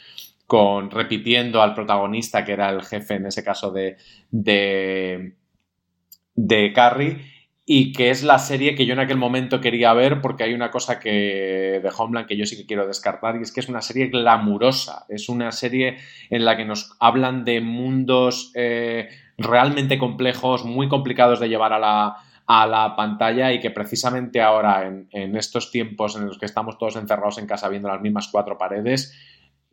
con repitiendo al protagonista que era el jefe en ese caso de de, de Carrie y que es la serie que yo en aquel momento quería ver porque hay una cosa que de Homeland que yo sí que quiero descartar y es que es una serie glamurosa, es una serie en la que nos hablan de mundos eh, realmente complejos, muy complicados de llevar a la, a la pantalla y que precisamente ahora en, estos tiempos en los que estamos todos encerrados en casa viendo las mismas cuatro paredes,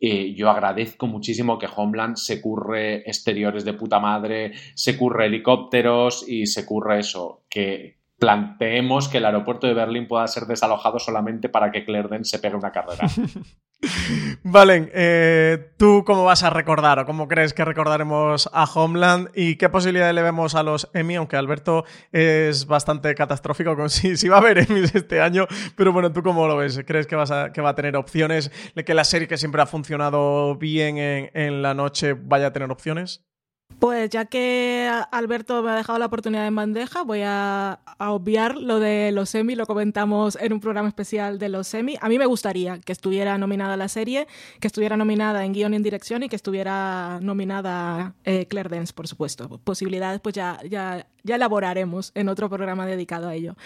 eh, yo agradezco muchísimo que Homeland se curre exteriores de puta madre, se curre helicópteros y se curre eso, que planteemos que el aeropuerto de Berlín pueda ser desalojado solamente para que Clerden se pegue una carrera. Valen, eh, ¿tú cómo vas a recordar o cómo crees que recordaremos a Homeland y qué posibilidades le vemos a los Emmy? Aunque Alberto es bastante catastrófico con si, si va a haber Emmys este año, pero bueno, ¿tú cómo lo ves? ¿Crees que, vas a, va a tener opciones? ¿Que la serie que siempre ha funcionado bien en, en la noche vaya a tener opciones? Pues ya que Alberto me ha dejado la oportunidad en bandeja, voy a, obviar lo de los semi, lo comentamos en un programa especial de los semi. A mí me gustaría que estuviera nominada la serie, que estuviera nominada en guion y en dirección y que estuviera nominada eh, Claire Dance, por supuesto. Posibilidades, pues ya, ya, ya elaboraremos en otro programa dedicado a ello.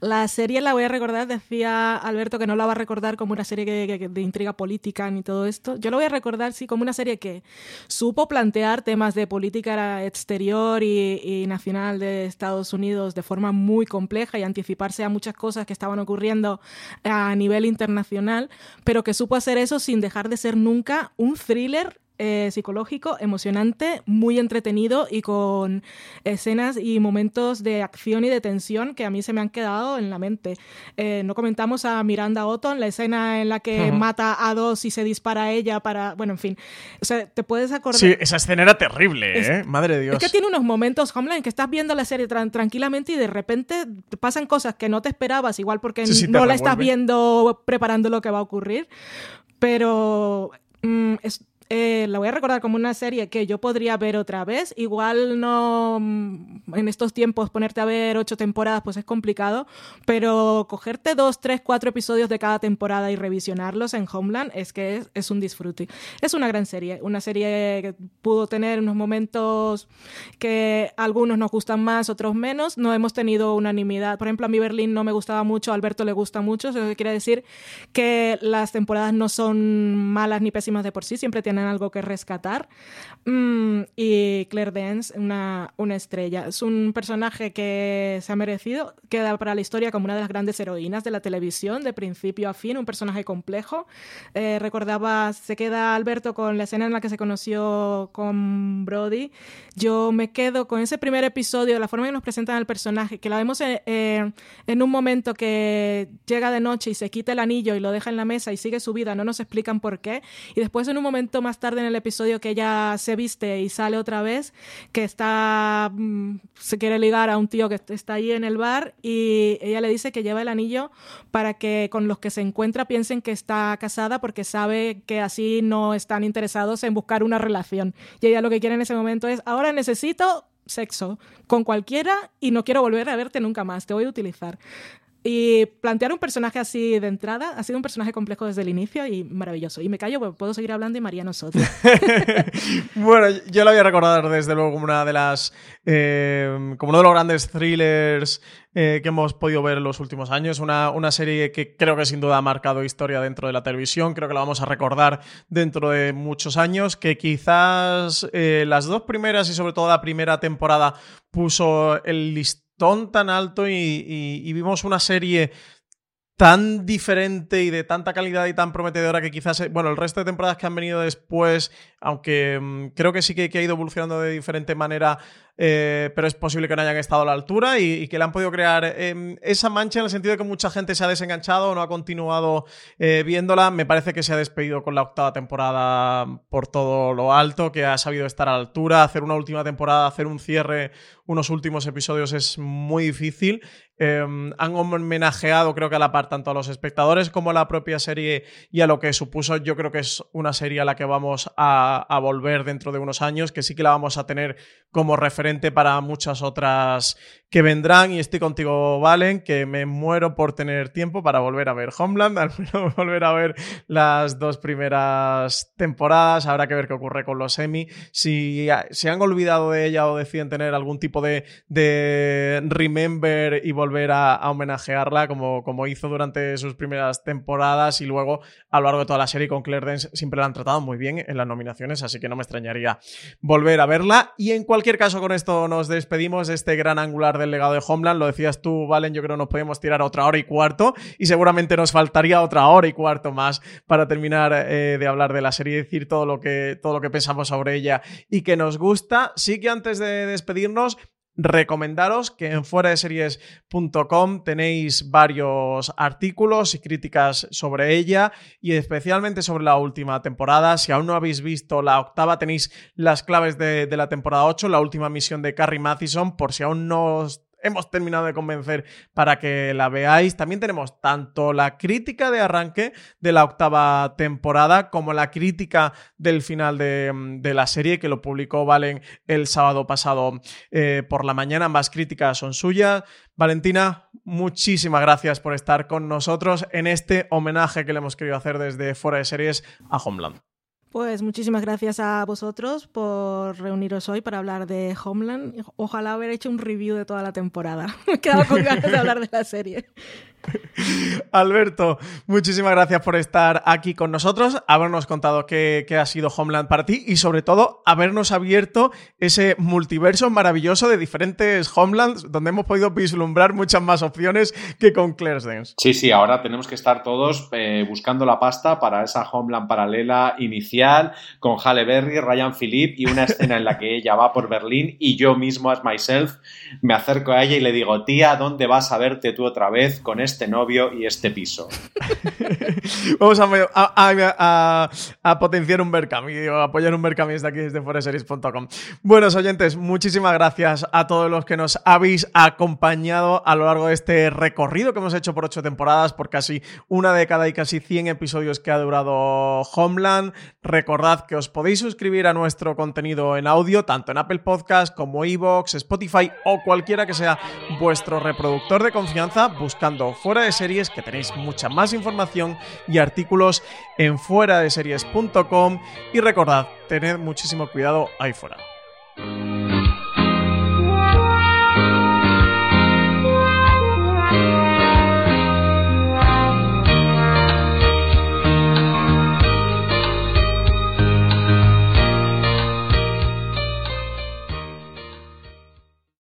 La serie la voy a recordar, decía Alberto que no la va a recordar como una serie de intriga política ni todo esto. Yo lo voy a recordar, sí, como una serie que supo plantear temas de política exterior y, nacional de Estados Unidos de forma muy compleja y anticiparse a muchas cosas que estaban ocurriendo a nivel internacional, pero que supo hacer eso sin dejar de ser nunca un thriller eh, psicológico, emocionante, muy entretenido y con escenas y momentos de acción y de tensión que a mí se me han quedado en la mente. Eh, no comentamos a Miranda Otton, la escena en la que mata a dos y se dispara a ella para. Bueno, en fin. O sea, te puedes acordar. Sí, esa escena era terrible, ¿eh? Madre de Dios. Es que tiene unos momentos, Homeland, que estás viendo la serie tranquilamente y de repente te pasan cosas que no te esperabas, igual porque no la estás viendo preparando lo que va a ocurrir. Pero. Mm, es, eh, la voy a recordar como una serie que yo podría ver otra vez. Igual no mm, en estos tiempos ponerte a ver ocho temporadas pues es complicado, pero cogerte dos, tres, cuatro episodios de cada temporada y revisionarlos en Homeland es que es, un disfrute. Es una gran serie, una serie que pudo tener unos momentos que algunos nos gustan más, otros menos. No hemos tenido unanimidad. Por ejemplo, a mí Berlín no me gustaba mucho, a Alberto le gusta mucho. Eso quiere decir que las temporadas no son malas ni pésimas de por sí, siempre tienen algo que rescatar. Mm, y Claire Dance, una, una estrella. Es un personaje que se ha merecido, queda para la historia como una de las grandes heroínas de la televisión, de principio a fin, un personaje complejo. Eh, recordaba, se queda Alberto con la escena en la que se conoció con Brody. Yo me quedo con ese primer episodio, la forma en que nos presentan al personaje, que la vemos en, eh, en un momento que llega de noche y se quita el anillo y lo deja en la mesa y sigue su vida, no nos explican por qué. Y después en un momento más tarde en el episodio que ella se viste y sale otra vez, que está mm, se quiere ligar a un tío que está ahí en el bar y ella le dice que lleva el anillo para que con los que se encuentra piensen que está casada porque sabe que así no están interesados en buscar una relación. Y ella lo que quiere en ese momento es, ahora necesito sexo con cualquiera y no quiero volver a verte nunca más, te voy a utilizar. Y plantear un personaje así de entrada ha sido un personaje complejo desde el inicio y maravilloso. Y me callo porque puedo seguir hablando y María nosotros. bueno, yo lo voy a recordar desde luego como una de las. Eh, como uno de los grandes thrillers eh, que hemos podido ver en los últimos años. Una, una serie que creo que sin duda ha marcado historia dentro de la televisión. Creo que la vamos a recordar dentro de muchos años. Que quizás eh, las dos primeras y sobre todo la primera temporada puso el listón tan alto y, vimos una serie tan diferente y de tanta calidad y tan prometedora que quizás, eh, bueno, el resto de temporadas que han venido después, aunque mm, creo que sí que, que, ha ido evolucionando de diferente manera, eh, pero es posible que no hayan estado a la altura y, que le han podido crear em, esa mancha en el sentido de que mucha gente se ha desenganchado o no ha continuado eh, viéndola. Me parece que se ha despedido con la octava temporada por todo lo alto, que ha sabido estar a la altura, hacer una última temporada, hacer un cierre, unos últimos episodios es muy difícil. Em, han homenajeado, creo que a la par, tanto a los espectadores como a la propia serie y a lo que supuso. Yo creo que es una serie a la que vamos a, a volver dentro de unos años, que sí que la vamos a tener como referencia para muchas otras que vendrán. Y estoy contigo, Valen, que me muero por tener tiempo para volver a ver Homeland, al menos volver a ver las dos primeras temporadas. Habrá que ver qué ocurre con los semi. Si se han olvidado de ella o deciden tener algún tipo de, de remember y volver a, homenajearla como, como hizo durante sus primeras temporadas y luego a lo largo de toda la serie con Claire Dance siempre la han tratado muy bien en las nominaciones, así que no me extrañaría volver a verla. Y en cualquier caso, con esto nos despedimos de este gran angular del legado de Homeland. Lo decías tú, Valen, yo creo que nos podemos tirar otra hora y cuarto y seguramente nos faltaría otra hora y cuarto más para terminar eh, de hablar de la serie y decir todo lo, que, todo lo que pensamos sobre ella y que nos gusta. Sí que antes de despedirnos, recomendaros que en fuera de series.com tenéis varios artículos y críticas sobre ella y especialmente sobre la última temporada. Si aún no habéis visto la octava, tenéis las claves de, la temporada 8, la última misión de Carrie Mathison, por si aún no hemos terminado de convencer para que la veáis. También tenemos tanto la crítica de arranque de la octava temporada como la crítica del final de, la serie que lo publicó Valen el sábado pasado eh, por la mañana. Ambas críticas son suyas. Valentina, muchísimas gracias por estar con nosotros en este homenaje que le hemos querido hacer desde fuera de series a Homeland. Pues muchísimas gracias a vosotros por reuniros hoy para hablar de Homeland. Ojalá haber hecho un review de toda la temporada. Me he quedado con de hablar de la serie. Alberto, muchísimas gracias por estar aquí con nosotros, habernos contado qué, ha sido Homeland para ti y sobre todo habernos abierto ese multiverso maravilloso de diferentes Homelands donde hemos podido vislumbrar muchas más opciones que con Claire's Dance. Sí, sí, ahora tenemos que estar todos eh, buscando la pasta para esa Homeland paralela inicial con Halle Berry, Ryan Philippe y una escena en la que ella va por Berlín y yo mismo, as myself, me acerco a ella y le digo, tía, ¿dónde vas a verte tú otra vez con este este novio y este piso. Vamos a, a, potenciar un Berkami, apoyar un Berkami desde aquí, desde foreseries.com. Buenos oyentes, muchísimas gracias a todos los que nos habéis acompañado a lo largo de este recorrido que hemos hecho por ocho temporadas, por casi una década y casi 100 episodios que ha durado Homeland. Recordad que os podéis suscribir a nuestro contenido en audio, tanto en Apple Podcast como Evox, Spotify o cualquiera que sea vuestro reproductor de confianza, buscando fuera de series, que tenéis mucha más información y artículos en fuera de series.com. Y recordad, tened muchísimo cuidado ahí fuera.